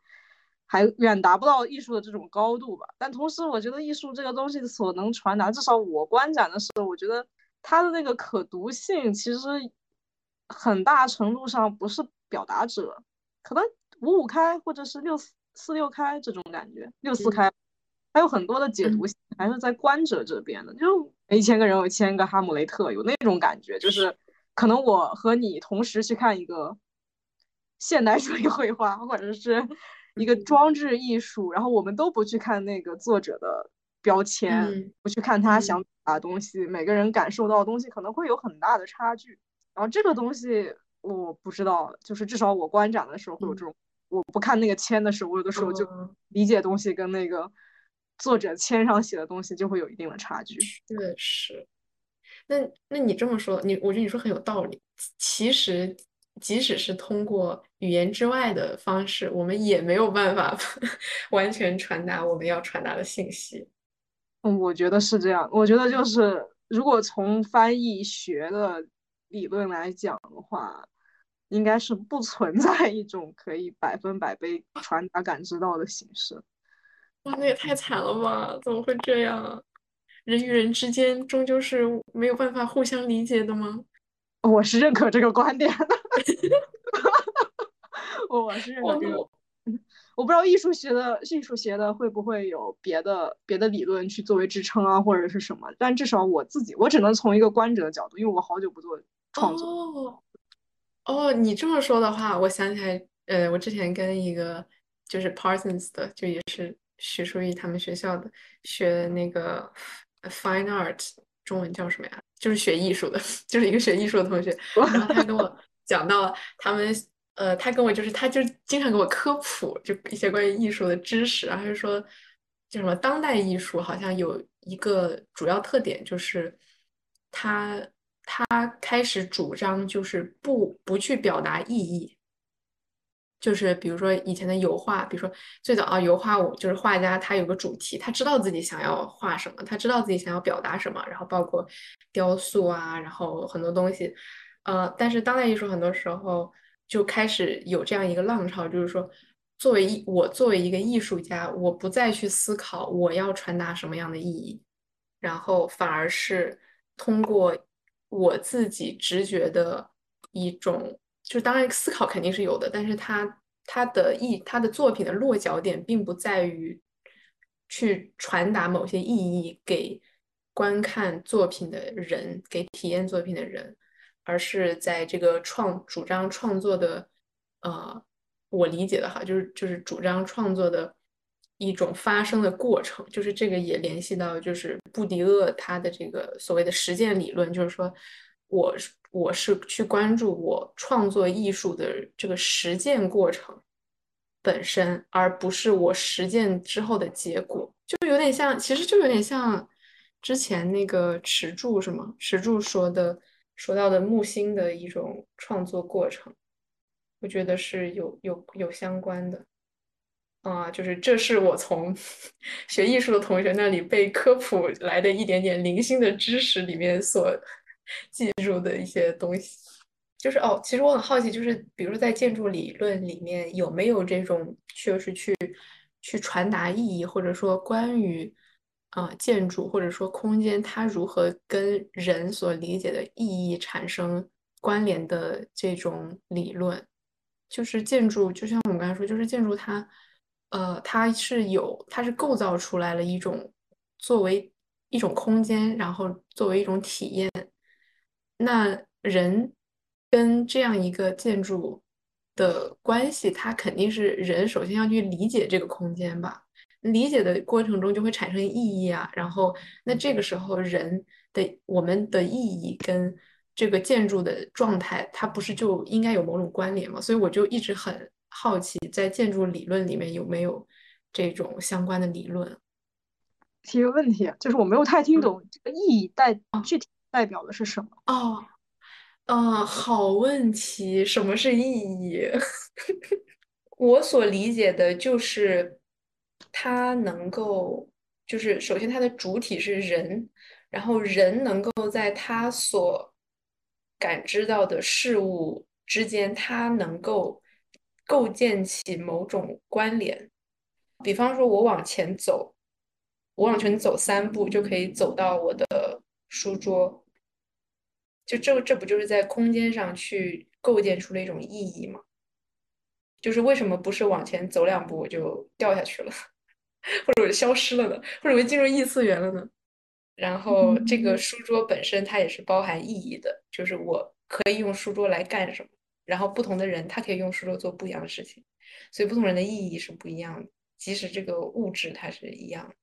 还远达不到艺术的这种高度吧。但同时，我觉得艺术这个东西所能传达，至少我观展的时候，我觉得它的那个可读性其实很大程度上不是表达者，可能五五开或者是六四。四六开这种感觉，六四开还有很多的解读还是在观者这边的。就一千个人有一千个哈姆雷特，有那种感觉，就是可能我和你同时去看一个现代主义绘画，或者是一个装置艺术，然后我们都不去看那个作者的标签，不去看他想表达东西，每个人感受到的东西可能会有很大的差距。然后这个东西我不知道，就是至少我观展的时候会有这种。我不看那个签的时候，我有的时候就理解东西跟那个作者签上写的东西就会有一定的差距。确实，那那你这么说，你我觉得你说很有道理。其实即使是通过语言之外的方式，我们也没有办法 <laughs> 完全传达我们要传达的信息。嗯，我觉得是这样。我觉得就是，如果从翻译学的理论来讲的话，应该是不存在一种可以百分百被传达感知到的形式。哇，那也太惨了吧！怎么会这样？人与人之间终究是没有办法互相理解的吗？我是认可这个观点的。<laughs> 我是认可这个。我不知道艺术学的艺术学的会不会有别的别的理论去作为支撑啊，或者是什么？但至少我自己，我只能从一个观者的角度，因为我好久不做创作。哦，哦，你这么说的话，我想起来，呃，我之前跟一个就是 Parsons 的，就也是徐淑怡他们学校的，学那个 Fine Art，中文叫什么呀？就是学艺术的，<laughs> 就是一个学艺术的同学，然后他跟我 <laughs> 讲到他们。呃，他跟我就是，他就经常给我科普，就一些关于艺术的知识。然后就说，就什么当代艺术，好像有一个主要特点，就是他他开始主张就是不不去表达意义。就是比如说以前的油画，比如说最早啊，油画我就是画家，他有个主题，他知道自己想要画什么，他知道自己想要表达什么。然后包括雕塑啊，然后很多东西，呃，但是当代艺术很多时候。就开始有这样一个浪潮，就是说，作为一我作为一个艺术家，我不再去思考我要传达什么样的意义，然后反而是通过我自己直觉的一种，就当然思考肯定是有的，但是他他的意他的作品的落脚点并不在于去传达某些意义给观看作品的人，给体验作品的人。而是在这个创主张创作的，呃，我理解的哈，就是就是主张创作的一种发生的过程，就是这个也联系到就是布迪厄他的这个所谓的实践理论，就是说，我我是去关注我创作艺术的这个实践过程本身，而不是我实践之后的结果，就有点像，其实就有点像之前那个池柱是吗？池柱说的。说到的木星的一种创作过程，我觉得是有有有相关的啊，就是这是我从 <laughs> 学艺术的同学那里被科普来的一点点零星的知识里面所 <laughs> 技术的一些东西。就是哦，其实我很好奇，就是比如说在建筑理论里面有没有这种，就是去去传达意义，或者说关于。啊，建筑或者说空间，它如何跟人所理解的意义产生关联的这种理论，就是建筑，就像我们刚才说，就是建筑它，呃，它是有，它是构造出来了一种作为一种空间，然后作为一种体验。那人跟这样一个建筑的关系，它肯定是人首先要去理解这个空间吧。理解的过程中就会产生意义啊，然后那这个时候人的我们的意义跟这个建筑的状态，它不是就应该有某种关联吗？所以我就一直很好奇，在建筑理论里面有没有这种相关的理论？提个问题，就是我没有太听懂这个意义在具体代表的是什么？哦，啊，好问题，什么是意义？<laughs> 我所理解的就是。它能够，就是首先它的主体是人，然后人能够在他所感知到的事物之间，它能够构建起某种关联。比方说，我往前走，我往前走三步就可以走到我的书桌，就这这不就是在空间上去构建出了一种意义吗？就是为什么不是往前走两步我就掉下去了？或者我就消失了呢？或者我进入异次元了呢？然后这个书桌本身它也是包含意义的，就是我可以用书桌来干什么？然后不同的人他可以用书桌做不一样的事情，所以不同人的意义是不一样的，即使这个物质它是一样。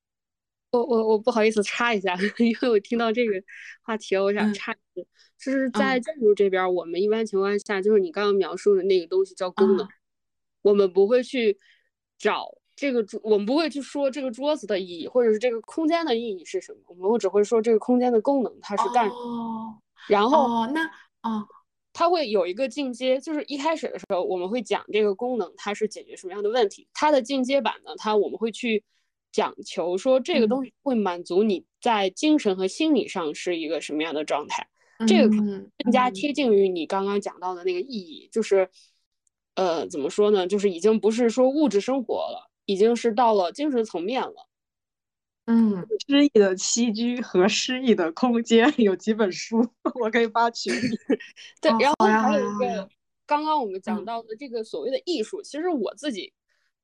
我我我不好意思插一下，<laughs> 因为我听到这个话题，我想插一句，就是在建筑这边，我们一般情况下就是你刚刚描述的那个东西叫功能，我们不会去找。这个桌，我们不会去说这个桌子的意义，或者是这个空间的意义是什么，我们只会说这个空间的功能它是干什么。然后，那，哦，它会有一个进阶，就是一开始的时候我们会讲这个功能它是解决什么样的问题，它的进阶版呢，它我们会去讲求说这个东西会满足你在精神和心理上是一个什么样的状态，这个更加贴近于你刚刚讲到的那个意义，就是呃怎么说呢，就是已经不是说物质生活了，已经是到了精神层面了。嗯，诗意的栖居和诗意的空间有几本书，<laughs> 我可以发群里。<laughs> 对，然后还有一个，刚刚我们讲到的这个所谓的艺术，其实我自己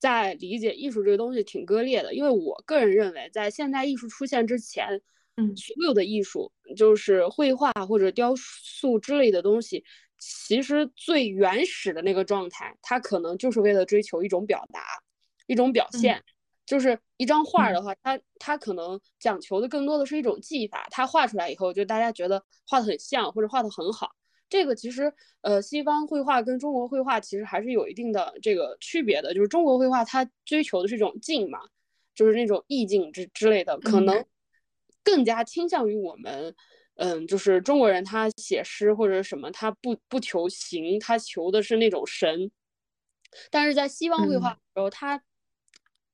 在理解艺术这个东西挺割裂的，因为我个人认为，在现代艺术出现之前，嗯，所有的艺术，就是绘画或者雕塑之类的东西，其实最原始的那个状态，它可能就是为了追求一种表达，一种表现。就是一张画的话，它它可能讲求的更多的是一种技法，它画出来以后，就大家觉得画的很像或者画的很好。这个其实，呃，西方绘画跟中国绘画其实还是有一定的这个区别的。就是中国绘画它追求的是一种静嘛，就是那种意境之之类的，可能更加倾向于我们，嗯，就是中国人他写诗或者什么，他不不求形，他求的是那种神。但是在西方绘画的时候，他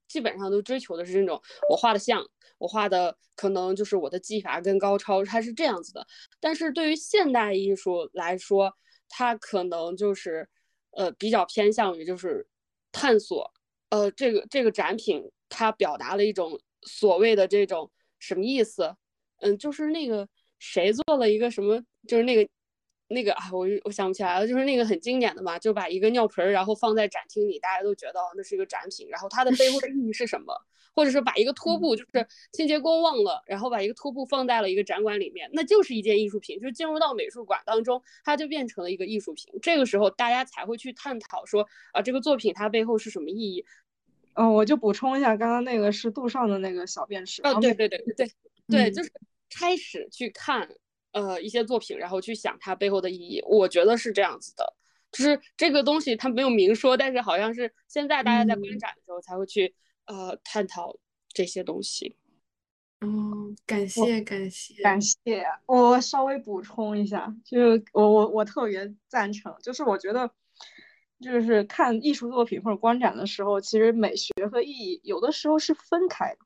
基本上都追求的是这种，我画的像，我画的可能就是我的技法更高超，它是这样子的。但是对于现代艺术来说，它可能就是，呃，比较偏向于就是探索，呃，这个这个展品它表达了一种所谓的这种什么意思？嗯，就是那个谁做了一个什么，就是那个。那个啊，我我想不起来了，就是那个很经典的嘛，就把一个尿盆儿，然后放在展厅里，大家都觉得那是一个展品，然后它的背后的意义是什么？或者是把一个 <laughs> 拖布，就是清洁工忘了，然后把一个拖布放在了一个展馆里面，那就是一件艺术品，就进入到美术馆当中，它就变成了一个艺术品。这个时候大家才会去探讨说啊，这个作品它背后是什么意义？嗯，我就补充一下，刚刚那个是杜尚的那个小便池。哦，对对对对对对，就是开始去看。呃，一些作品，然后去想它背后的意义，我觉得是这样子的，就是这个东西它没有明说，但是好像是现在大家在观展的时候才会去呃探讨这些东西。哦，感谢感谢感谢，我稍微补充一下，就是我我我特别赞成，就是我觉得就是看艺术作品或者观展的时候，其实美学和意义有的时候是分开的，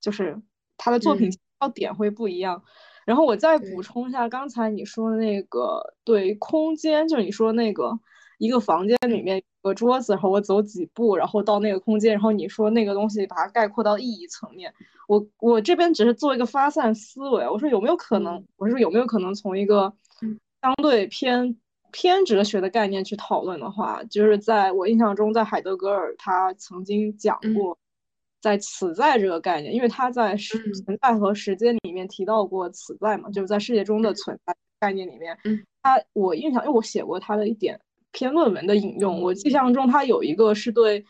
就是他的作品要点会不一样。然后我再补充一下刚才你说的那个对空间，就是你说那个一个房间里面有个桌子，然后我走几步，然后到那个空间，然后你说那个东西把它概括到意义层面。我我这边只是做一个发散思维，我说有没有可能，我说有没有可能从一个相对偏偏哲学的概念去讨论的话，就是在我印象中，在海德格尔他曾经讲过。在此在这个概念，因为他在存在和时间里面提到过此在嘛，就是在世界中的存在概念里面，他我印象，因为我写过他的一点篇论文的引用，我印象中他有一个是对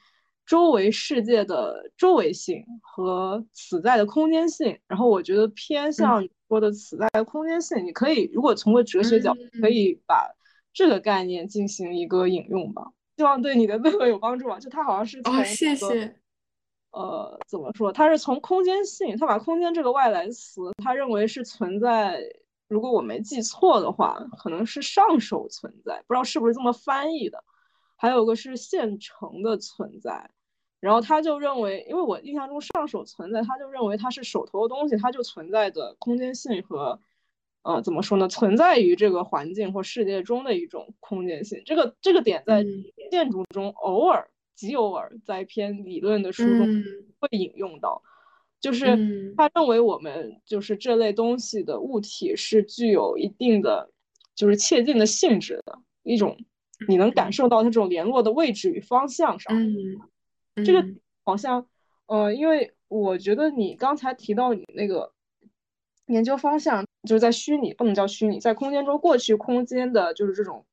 周围世界的周围性和此在的空间性，然后我觉得偏向说的此在的空间性，你可以如果从个哲学角度，可以把这个概念进行一个引用吧，希望对你的论文有帮助啊。就他好像是哦，谢谢。呃，怎么说？他是从空间性，他把空间这个外来词，他认为是存在。如果我没记错的话，可能是上手存在，不知道是不是这么翻译的。还有个是现成的存在，然后他就认为，因为我印象中上手存在，他就认为它是手头的东西，它就存在着空间性和，呃，怎么说呢？存在于这个环境或世界中的一种空间性。这个这个点在建筑中偶尔。极偶尔在一篇理论的书中会引用到，就是他认为我们就是这类东西的物体是具有一定的就是切近的性质的一种，你能感受到它这种联络的位置与方向上。这个好像，呃，因为我觉得你刚才提到你那个研究方向就是在虚拟，不能叫虚拟，在空间中过去空间的就是这种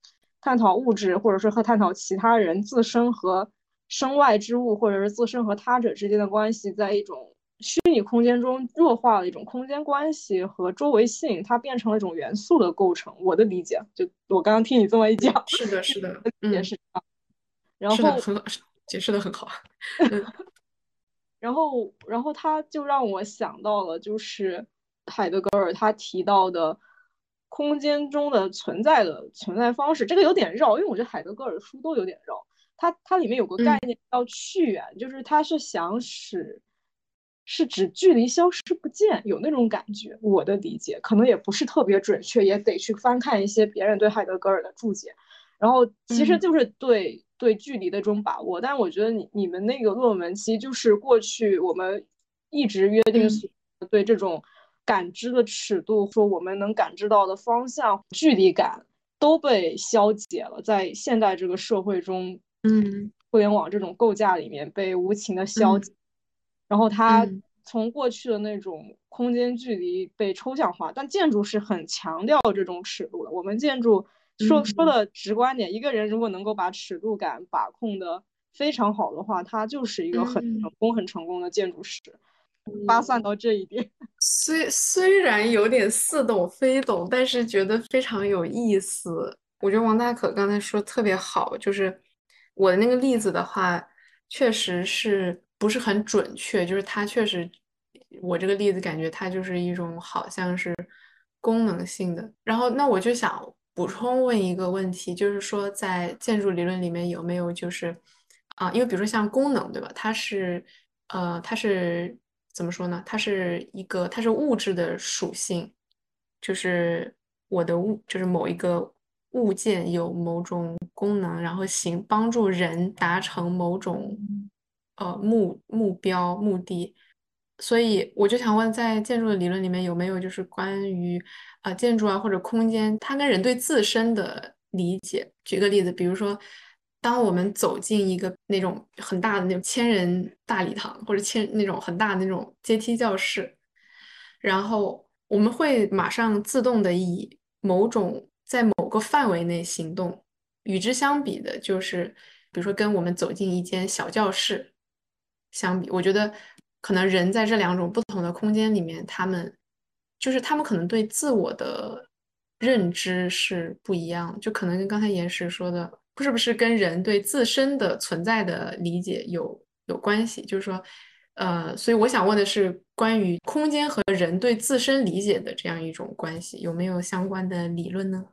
探讨物质，或者说和探讨其他人自身和。身外之物，或者是自身和他者之间的关系，在一种虚拟空间中弱化了一种空间关系和周围性，它变成了一种元素的构成。我的理解，就我刚刚听你这么一讲，是的，是的，也是然后很好，解释的很好。<laughs> 然后，然后他就让我想到了，就是海德格尔他提到的，空间中的存在的存在方式。这个有点绕，因为我觉得海德格尔的书都有点绕。它它里面有个概念叫去远，就是它是想使。是指距离消失不见，有那种感觉。我的理解可能也不是特别准确，也得去翻看一些别人对海德格尔的注解。然后其实就是对对距离的这种把握。但我觉得你你们那个论文其实就是过去我们一直约定对这种感知的尺度，说我们能感知到的方向、距离感都被消解了，在现代这个社会中，嗯，互联网这种构架里面被无情的消解。然后它从过去的那种空间距离被抽象化，但建筑是很强调这种尺度的。我们建筑说说的直观点，一个人如果能够把尺度感把控的非常好的话，他就是一个很成功、很成功的建筑师。发散到这一点，<laughs> 虽虽然有点似懂非懂，但是觉得非常有意思。我觉得王大可刚才说特别好，就是我的那个例子的话，确实是。不是很准确，就是它确实，我这个例子感觉它就是一种好像是功能性的。然后那我就想补充问一个问题，就是说在建筑理论里面有没有就是啊，因为比如说像功能对吧，它是呃它是怎么说呢？它是一个它是物质的属性，就是我的物就是某一个物件有某种功能，然后行帮助人达成某种。呃，目目标目的，所以我就想问，在建筑的理论里面有没有就是关于呃建筑啊或者空间，它跟人对自身的理解？举个例子，比如说，当我们走进一个那种很大的那种千人大礼堂，或者千那种很大的那种阶梯教室，然后我们会马上自动的以某种在某个范围内行动，与之相比的就是，比如说跟我们走进一间小教室。相比，我觉得可能人在这两种不同的空间里面，他们就是他们可能对自我的认知是不一样，就可能跟刚才岩石说的不，是不是跟人对自身的存在的理解有有关系？就是说，呃，所以我想问的是，关于空间和人对自身理解的这样一种关系，有没有相关的理论呢？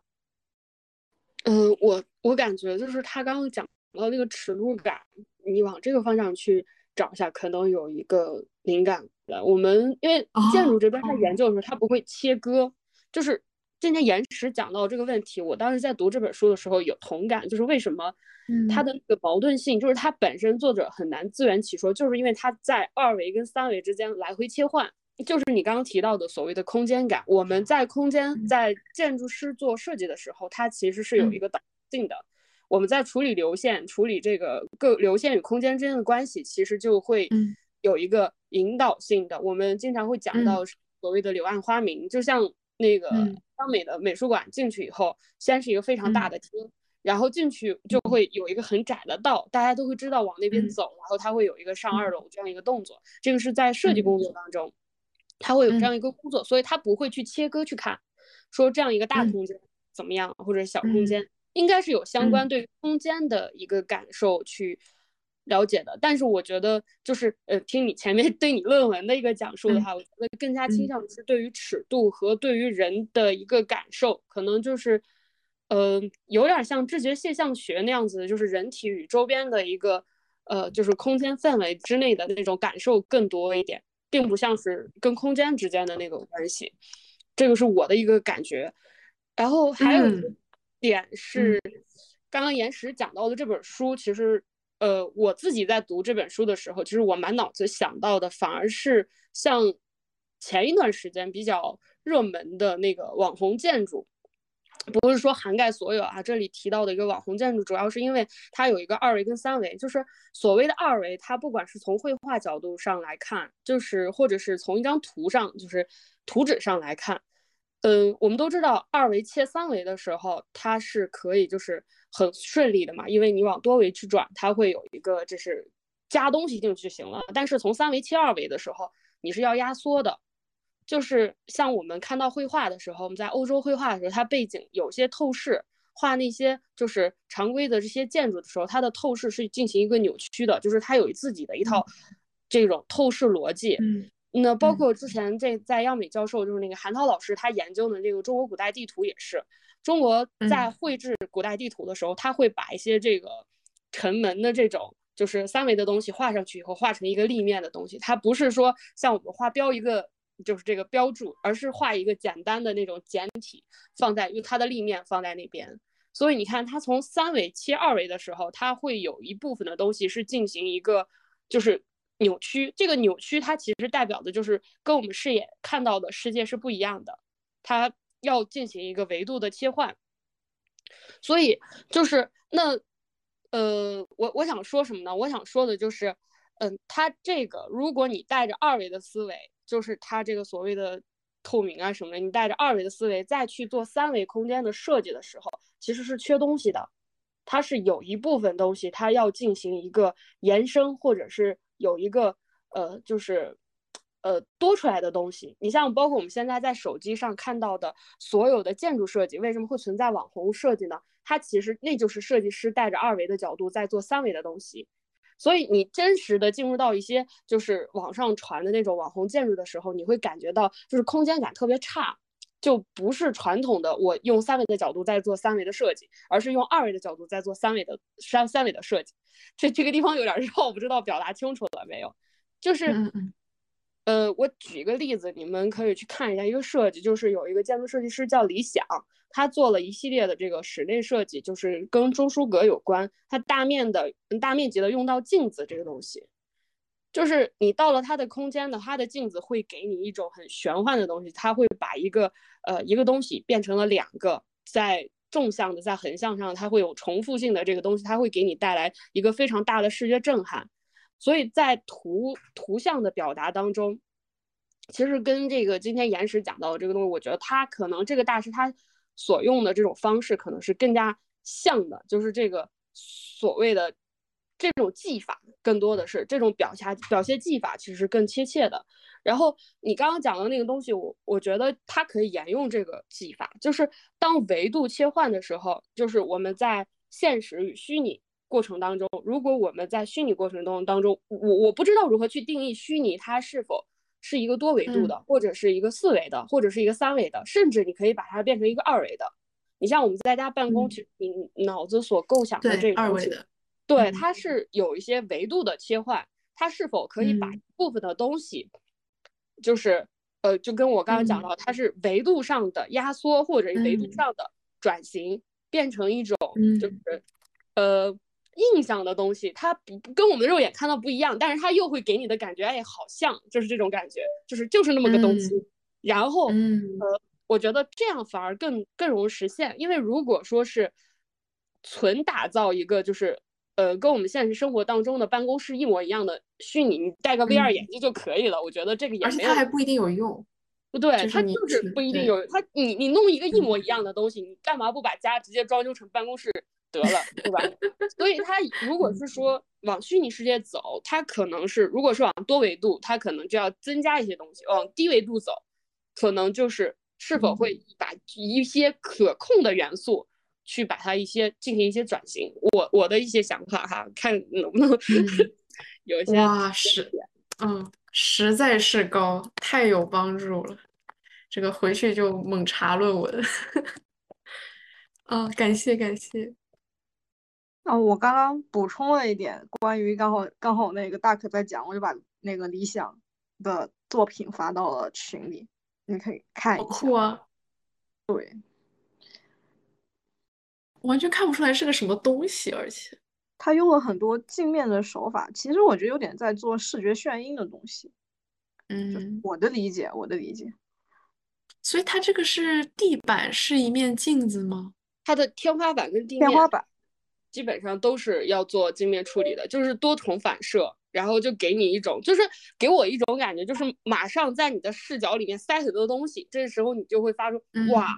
嗯，我我感觉就是他刚刚讲到那个尺度感，你往这个方向去。找一下，可能有一个灵感的。我们因为建筑这边在研究的时候，它不会切割。就是今天岩石讲到这个问题，我当时在读这本书的时候有同感，就是为什么它的那个矛盾性，就是它本身作者很难自圆其说，就是因为它在二维跟三维之间来回切换。就是你刚刚提到的所谓的空间感，我们在空间在建筑师做设计的时候，它其实是有一个导性的。我们在处理流线、处理这个各流线与空间之间的关系，其实就会有一个引导性的。我们经常会讲到所谓的柳暗花明，就像那个央美的美术馆进去以后，先是一个非常大的厅，然后进去就会有一个很窄的道，大家都会知道往那边走，然后它会有一个上二楼这样一个动作。这个是在设计工作当中，它会有这样一个工作，所以他不会去切割去看，说这样一个大空间怎么样，或者小空间。应该是有相关对空间的一个感受去了解的，但是我觉得就是呃，听你前面 <laughs> 对你论文的一个讲述的话，我觉得更加倾向是对于尺度和对于人的一个感受，可能就是呃，有点像知觉现象学那样子的，就是人体与周边的一个呃，就是空间范围之内的那种感受更多一点，并不像是跟空间之间的那种关系，这个是我的一个感觉，然后还有。点是，刚刚岩石讲到的这本书，其实，呃，我自己在读这本书的时候，其实我满脑子想到的反而是像前一段时间比较热门的那个网红建筑，不是说涵盖所有啊。这里提到的一个网红建筑，主要是因为它有一个二维跟三维，就是所谓的二维，它不管是从绘画角度上来看，就是或者是从一张图上，就是图纸上来看。嗯，我们都知道二维切三维的时候，它是可以就是很顺利的嘛，因为你往多维去转，它会有一个就是加东西进去就行了。但是从三维切二维的时候，你是要压缩的，就是像我们看到绘画的时候，我们在欧洲绘画的时候，它背景有些透视，画那些就是常规的这些建筑的时候，它的透视是进行一个扭曲的，就是它有自己的一套这种透视逻辑。嗯，那包括之前这在央美教授，就是那个韩涛老师，他研究的这个中国古代地图也是，中国在绘制古代地图的时候，他会把一些这个城门的这种就是三维的东西画上去以后，画成一个立面的东西，它不是说像我们画标一个就是这个标注，而是画一个简单的那种简体放在，用它的立面放在那边。所以你看，它从三维切二维的时候，它会有一部分的东西是进行一个就是。扭曲，这个扭曲它其实代表的就是跟我们视野看到的世界是不一样的，它要进行一个维度的切换。所以就是那，呃，我我想说什么呢？我想说的就是，嗯，它这个如果你带着二维的思维，就是它这个所谓的透明啊什么的，你带着二维的思维再去做三维空间的设计的时候，其实是缺东西的。它是有一部分东西，它要进行一个延伸，或者是。有一个呃，就是呃多出来的东西。你像包括我们现在在手机上看到的所有的建筑设计，为什么会存在网红设计呢？它其实那就是设计师带着二维的角度在做三维的东西。所以你真实的进入到一些就是网上传的那种网红建筑的时候，你会感觉到就是空间感特别差，就不是传统的我用三维的角度在做三维的设计，而是用二维的角度在做三维的三三维的设计。这这个地方有点绕，<laughs> 我不知道表达清楚了没有。就是，呃，我举一个例子，你们可以去看一下一个设计，就是有一个建筑设计师叫李想，他做了一系列的这个室内设计，就是跟中书阁有关。他大面的、大面积的用到镜子这个东西，就是你到了他的空间呢，他的镜子会给你一种很玄幻的东西，他会把一个呃一个东西变成了两个在。纵向的，在横向上，它会有重复性的这个东西，它会给你带来一个非常大的视觉震撼。所以在图图像的表达当中，其实跟这个今天岩石讲到的这个东西，我觉得他可能这个大师他所用的这种方式，可能是更加像的，就是这个所谓的这种技法，更多的是这种表下表现技法，其实更贴切的。然后你刚刚讲的那个东西，我我觉得它可以沿用这个技法，就是当维度切换的时候，就是我们在现实与虚拟过程当中，如果我们在虚拟过程中当中，我我不知道如何去定义虚拟它是否是一个多维度的，或者是一个四维的，或者是一个三维的，甚至你可以把它变成一个二维的。你像我们在家办公，其实你脑子所构想的这个东西，对，它是有一些维度的切换，它是否可以把一部分的东西。就是，呃，就跟我刚刚讲到，它是维度上的压缩，或者维度上的转型，变成一种就是，呃，印象的东西。它不跟我们肉眼看到不一样，但是它又会给你的感觉，哎，好像就是这种感觉，就是就是那么个东西。然后，呃，我觉得这样反而更更容易实现，因为如果说是纯打造一个就是。呃，跟我们现实生活当中的办公室一模一样的虚拟，你戴个 VR 眼镜就可以了。我觉得这个也而且它还不一定有用，不对，它就是不一定有。它你你弄一个一模一样的东西，你干嘛不把家直接装修成办公室得了，对吧？<laughs> 所以它如果是说往虚拟世界走，它可能是如果是往多维度，它可能就要增加一些东西；往低维度走，可能就是是否会把一些可控的元素。去把它一些进行一些转型，我我的一些想法哈，看能不能 <laughs> 有一些哇是，嗯，实在是高，太有帮助了，这个回去就猛查论文，啊，<laughs> 感谢感谢。啊，我刚刚补充了一点关于刚好刚好那个大可在讲，我就把那个理想的作品发到了群里，你可以看一下。好酷啊！对。完全看不出来是个什么东西，而且他用了很多镜面的手法，其实我觉得有点在做视觉眩晕的东西。嗯，我的理解，我的理解。所以它这个是地板是一面镜子吗？它的天花板跟地面天花板基本上都是要做镜面处理的，就是多重反射，然后就给你一种，就是给我一种感觉，就是马上在你的视角里面塞很多东西，这时候你就会发出哇。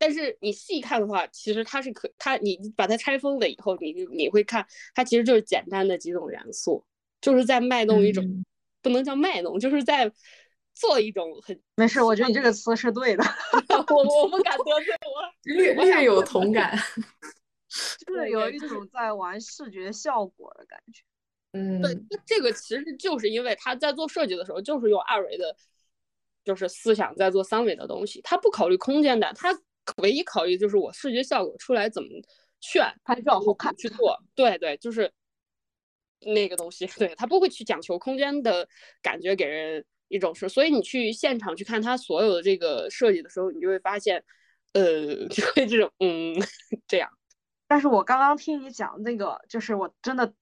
但是你细看的话，其实它是可它你把它拆封了以后，你你会看它其实就是简单的几种元素，就是在卖弄一种，不能叫卖弄，就是在做一种很没事。我觉得你这个词是对的，<laughs> 我我不敢得罪我，略略有同感，就是有一种在玩视觉效果的感觉。嗯，对，那这个其实就是因为他在做设计的时候，就是用二维的，就是思想在做三维的东西，他不考虑空间的，他唯一考虑就是我视觉效果出来怎么炫，拍照好看去做。对对，就是那个东西，<laughs> 对他不会去讲求空间的感觉给人一种是，所以你去现场去看他所有的这个设计的时候，你就会发现，呃，<laughs> 就会这种嗯 <laughs> 这样。但是我刚刚听你讲那个，就是我真的。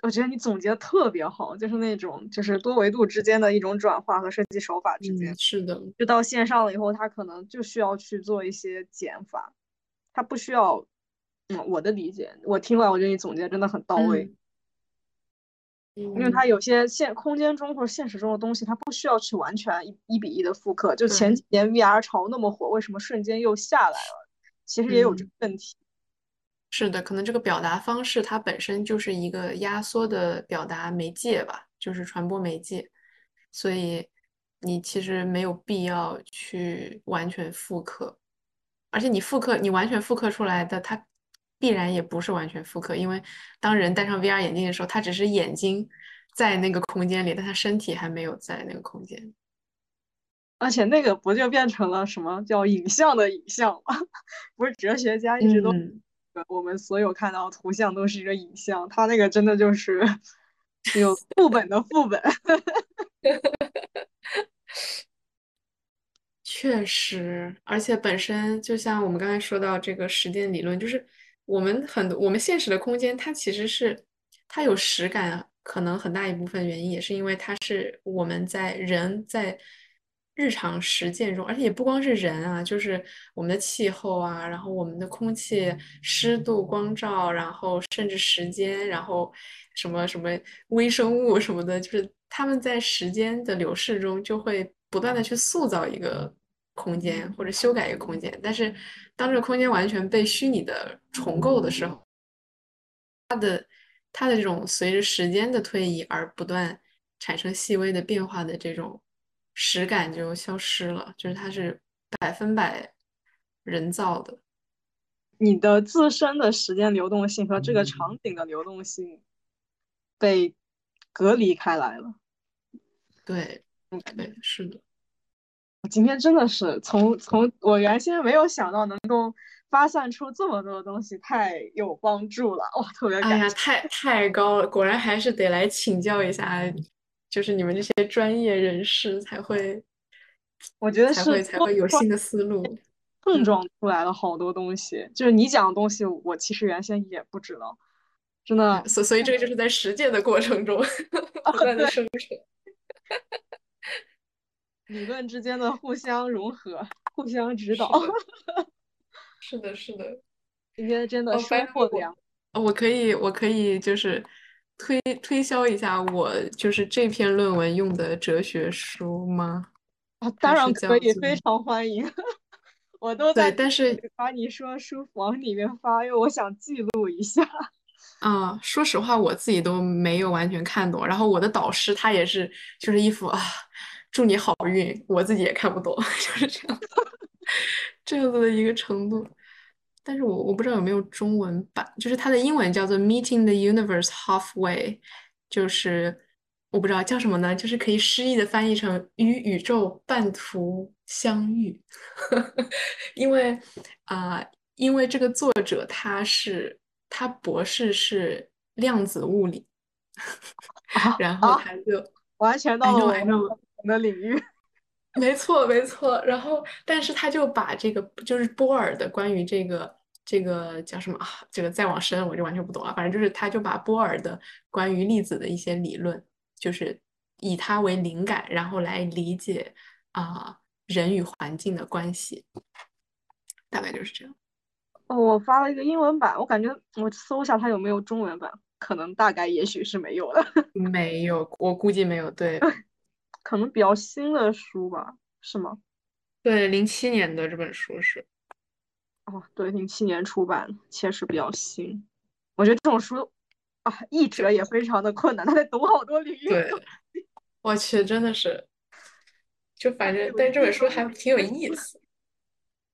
我觉得你总结的特别好，就是那种就是多维度之间的一种转化和设计手法之间。是的，就到线上了以后，他可能就需要去做一些减法，他不需要。嗯，我的理解，我听完我觉得你总结真的很到位。嗯，因为他有些现空间中或者现实中的东西，他不需要去完全一一比一的复刻。就前几年 VR 潮那么火，为什么瞬间又下来了？其实也有这个问题。是的，可能这个表达方式它本身就是一个压缩的表达媒介吧，就是传播媒介，所以你其实没有必要去完全复刻，而且你复刻，你完全复刻出来的，它必然也不是完全复刻，因为当人戴上 VR 眼镜的时候，他只是眼睛在那个空间里，但他身体还没有在那个空间，而且那个不就变成了什么叫影像的影像吗？<laughs> 不是哲学家一直都。我们所有看到图像都是一个影像，它那个真的就是有 <laughs> 副本的副本。<laughs> 确实，而且本身就像我们刚才说到这个时间理论，就是我们很多我们现实的空间，它其实是它有实感，可能很大一部分原因也是因为它是我们在人在。日常实践中，而且也不光是人啊，就是我们的气候啊，然后我们的空气湿度、光照，然后甚至时间，然后什么什么微生物什么的，就是他们在时间的流逝中就会不断的去塑造一个空间或者修改一个空间。但是当这个空间完全被虚拟的重构的时候，它的它的这种随着时间的推移而不断产生细微的变化的这种。实感就消失了，就是它是百分百人造的。你的自身的时间流动性和这个场景的流动性被隔离开来了。对，对，是的。今天真的是从从我原先没有想到能够发散出这么多的东西，太有帮助了哇！特别感谢，太太高了，果然还是得来请教一下。就是你们这些专业人士才会，我觉得才会才会有新的思路，碰撞出来了好多东西。就是你讲的东西，我其实原先也不知道，真的。所所以这个就是在实践的过程中 <laughs> 不断的生成，<laughs> 理论之间的互相融合、互相指导。是的，是的。今天真的收获良。我可以，我可以就是。推推销一下我就是这篇论文用的哲学书吗？啊，当然可以，非常欢迎。<laughs> 我都在，但是把你说书往里面发，因为我想记录一下。啊，说实话，我自己都没有完全看懂。然后我的导师他也是，就是一副啊，祝你好运。我自己也看不懂，<laughs> 就是这样，<laughs> 这样子的一个程度。但是我我不知道有没有中文版，就是它的英文叫做 Meeting the Universe Halfway，就是我不知道叫什么呢，就是可以诗意的翻译成与宇宙半途相遇。<laughs> 因为啊，因为这个作者他是他博士是量子物理，然后他就完全到了我们的领域。没错，没错。然后，但是他就把这个就是波尔的关于这个。这个叫什么啊？这个再往深我就完全不懂了。反正就是，他就把波尔的关于粒子的一些理论，就是以它为灵感，然后来理解啊人与环境的关系，大概就是这样。哦，我发了一个英文版，我感觉我搜一下它有没有中文版，可能大概也许是没有的。<laughs> 没有，我估计没有。对，<laughs> 可能比较新的书吧？是吗？对，零七年的这本书是。哦，对，零七年出版，确实比较新。我觉得这种书啊，译者也非常的困难，他得懂好多领域。对，我去，真的是，就反正，但这本书还挺有意思。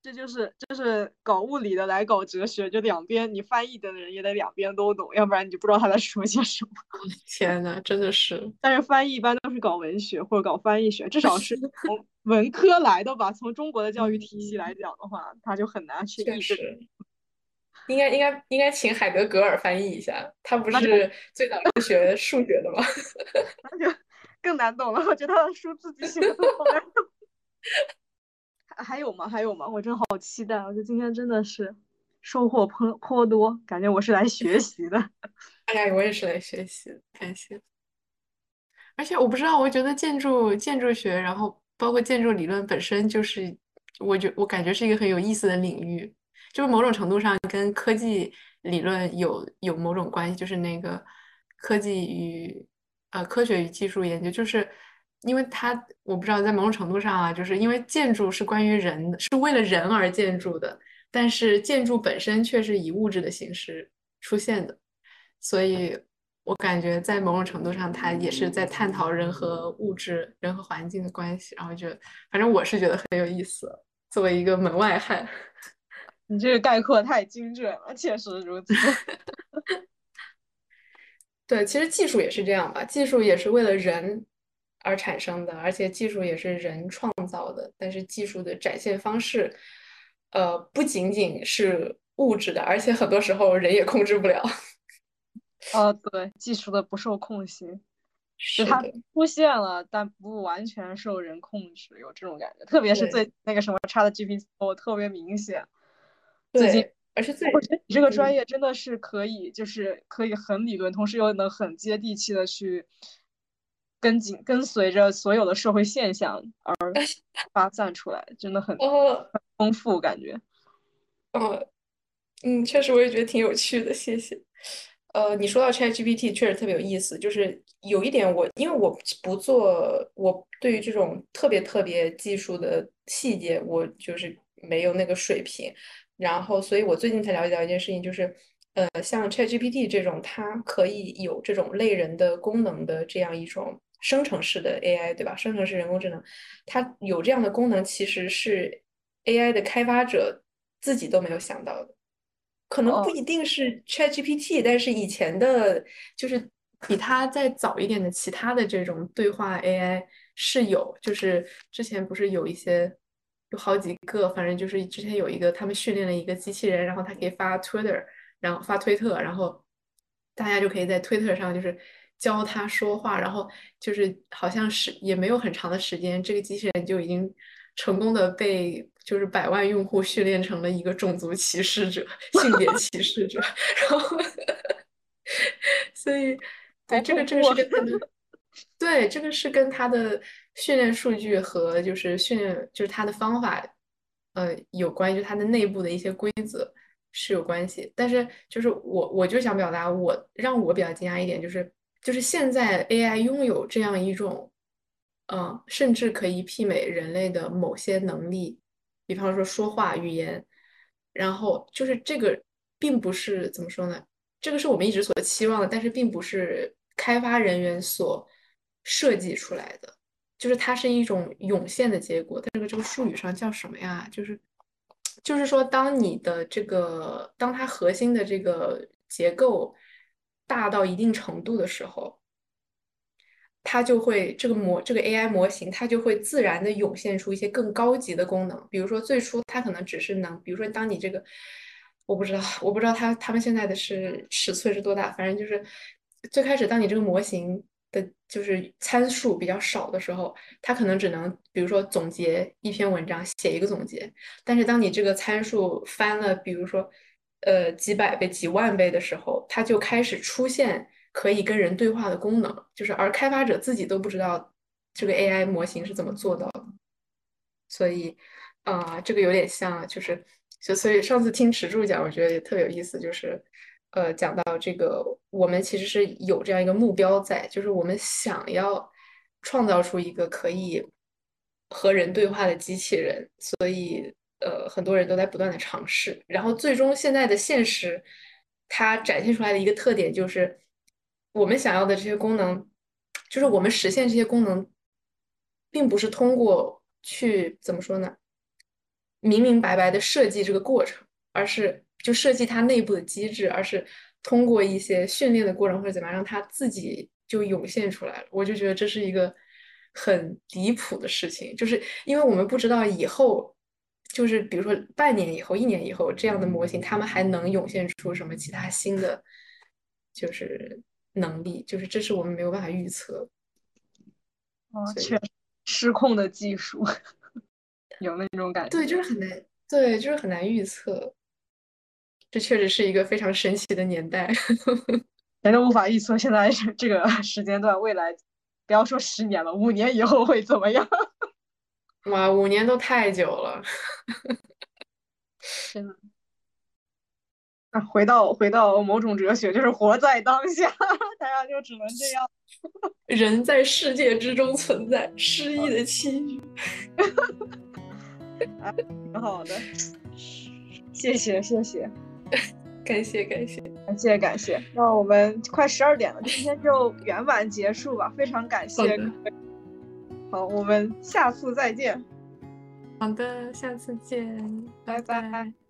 这就是就是搞物理的来搞哲学，就两边你翻译的人也得两边都懂，要不然你就不知道他在说些什么。<laughs> 天呐，真的是！但是翻译一般都是搞文学或者搞翻译学，至少是 <laughs> 从文科来的吧。从中国的教育体系来讲的话，他就很难去译制。应该应该应该请海德格尔翻译一下，他不是最早是学数学的吗？<laughs> 那就更难懂了。我觉得他的书自己写的好难懂。还有吗？还有吗？我真好期待！我觉得今天真的是收获颇颇多，感觉我是来学习的。<laughs> 哎呀，我也是来学习，感谢。而且我不知道，我觉得建筑建筑学，然后包括建筑理论本身，就是我觉我感觉是一个很有意思的领域，就是某种程度上跟科技理论有有某种关系，就是那个科技与呃科学与技术研究，就是。因为它，我不知道，在某种程度上啊，就是因为建筑是关于人的，是为了人而建筑的，但是建筑本身却是以物质的形式出现的，所以我感觉在某种程度上，它也是在探讨人和物质、人和环境的关系。然后就，反正我是觉得很有意思。作为一个门外汉，你这个概括太精准了，确实如此。<laughs> 对，其实技术也是这样吧，技术也是为了人。而产生的，而且技术也是人创造的，但是技术的展现方式，呃，不仅仅是物质的，而且很多时候人也控制不了。哦，对，技术的不受控性，是它出现了，但不完全受人控制，有这种感觉。特别是最那个什么差的 GPT，我特别明显。对，而且最，我觉得你这个专业真的是可以，就是可以很理论，同时又能很接地气的去。跟紧跟随着所有的社会现象而 <laughs> 发散出来，真的很很丰富感觉。哦，嗯，确实我也觉得挺有趣的，谢谢。呃，你说到 ChatGPT 确实特别有意思，就是有一点我因为我不做，我对于这种特别特别技术的细节，我就是没有那个水平。然后，所以我最近才了解到一件事情，就是呃，像 ChatGPT 这种，它可以有这种类人的功能的这样一种。生成式的 AI 对吧？生成式人工智能，它有这样的功能，其实是 AI 的开发者自己都没有想到的。可能不一定是 ChatGPT，但是以前的，就是比它再早一点的其他的这种对话 AI 是有。就是之前不是有一些，有好几个，反正就是之前有一个，他们训练了一个机器人，然后它可以发 Twitter，然后发推特，然后大家就可以在推特上就是。教他说话，然后就是好像是也没有很长的时间，这个机器人就已经成功的被就是百万用户训练成了一个种族歧视者、性别歧视者，然后，所以对这个这个是跟他的 <laughs> 对这个是跟他的训练数据和就是训练就是他的方法呃有关，就他的内部的一些规则是有关系。但是就是我我就想表达，我让我比较惊讶一点就是。就是现在 AI 拥有这样一种，嗯，甚至可以媲美人类的某些能力，比方说说话语言，然后就是这个并不是怎么说呢？这个是我们一直所期望的，但是并不是开发人员所设计出来的，就是它是一种涌现的结果。这个这个术语上叫什么呀？就是就是说，当你的这个当它核心的这个结构。大到一定程度的时候，它就会这个模这个 AI 模型，它就会自然的涌现出一些更高级的功能。比如说，最初它可能只是能，比如说，当你这个我不知道，我不知道它他们现在的是尺寸是多大，反正就是最开始，当你这个模型的就是参数比较少的时候，它可能只能比如说总结一篇文章，写一个总结。但是当你这个参数翻了，比如说。呃，几百倍、几万倍的时候，它就开始出现可以跟人对话的功能，就是而开发者自己都不知道这个 AI 模型是怎么做到的。所以，啊，这个有点像，就是就所以上次听池柱讲，我觉得也特别有意思，就是呃，讲到这个，我们其实是有这样一个目标在，就是我们想要创造出一个可以和人对话的机器人，所以。呃，很多人都在不断的尝试，然后最终现在的现实，它展现出来的一个特点就是，我们想要的这些功能，就是我们实现这些功能，并不是通过去怎么说呢？明明白白的设计这个过程，而是就设计它内部的机制，而是通过一些训练的过程或者怎么样，让它自己就涌现出来了。我就觉得这是一个很离谱的事情，就是因为我们不知道以后，就是比如说半年以后、一年以后这样的模型，他们还能涌现出什么其他新的，就是能力，就是这是我们没有办法预测。哦，确失控的技术。<laughs> 有那种感觉，对，就是很难，对，就是很难预测。这确实是一个非常神奇的年代，<laughs> 反正无法预测现在这个 <laughs> 时间段未来，不要说十年了，五年以后会怎么样？哇，五年都太久了，真的。啊，回到回到某种哲学，就是活在当下，大家就只能这样。人在世界之中存在，诗意的期语。啊，<laughs> 挺好的，谢谢谢 <laughs> 谢，感谢感谢感谢感谢。那我们快十二点了，今天就圆满结束吧，非常感谢。好，我们下次再见。好的，下次见，拜拜。